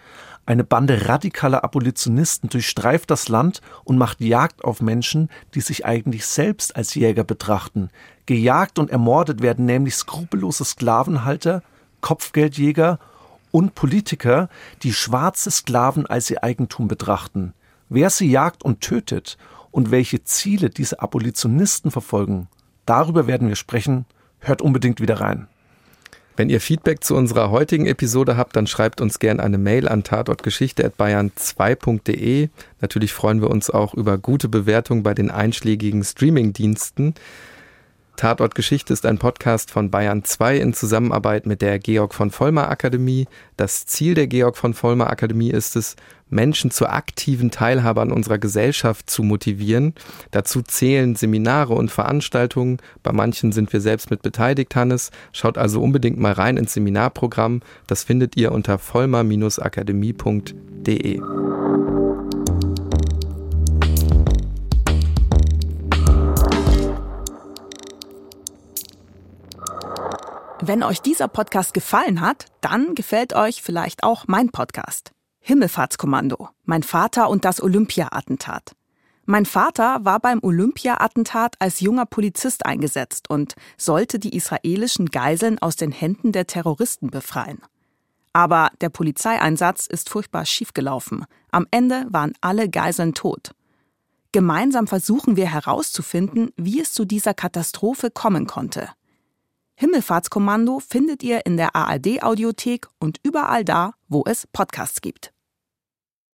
Eine Bande radikaler Abolitionisten durchstreift das Land und macht Jagd auf Menschen, die sich eigentlich selbst als Jäger betrachten. Gejagt und ermordet werden nämlich skrupellose Sklavenhalter, Kopfgeldjäger und Politiker, die schwarze Sklaven als ihr Eigentum betrachten. Wer sie jagt und tötet und welche Ziele diese Abolitionisten verfolgen, darüber werden wir sprechen. Hört unbedingt wieder rein. Wenn ihr Feedback zu unserer heutigen Episode habt, dann schreibt uns gerne eine Mail an tatortgeschichte.bayern2.de. Natürlich freuen wir uns auch über gute Bewertungen bei den einschlägigen Streamingdiensten. Tatort Geschichte ist ein Podcast von Bayern 2 in Zusammenarbeit mit der Georg von Vollmer Akademie. Das Ziel der Georg von Vollmer Akademie ist es, Menschen zur aktiven Teilhabe an unserer Gesellschaft zu motivieren. Dazu zählen Seminare und Veranstaltungen. Bei manchen sind wir selbst mit beteiligt, Hannes. Schaut also unbedingt mal rein ins Seminarprogramm. Das findet ihr unter vollmer-akademie.de. Wenn euch dieser Podcast gefallen hat, dann gefällt euch vielleicht auch mein Podcast. Himmelfahrtskommando, mein Vater und das Olympia-Attentat. Mein Vater war beim Olympia-Attentat als junger Polizist eingesetzt und sollte die israelischen Geiseln aus den Händen der Terroristen befreien. Aber der Polizeieinsatz ist furchtbar schiefgelaufen. Am Ende waren alle Geiseln tot. Gemeinsam versuchen wir herauszufinden, wie es zu dieser Katastrophe kommen konnte. Himmelfahrtskommando findet ihr in der ARD Audiothek und überall da, wo es Podcasts gibt.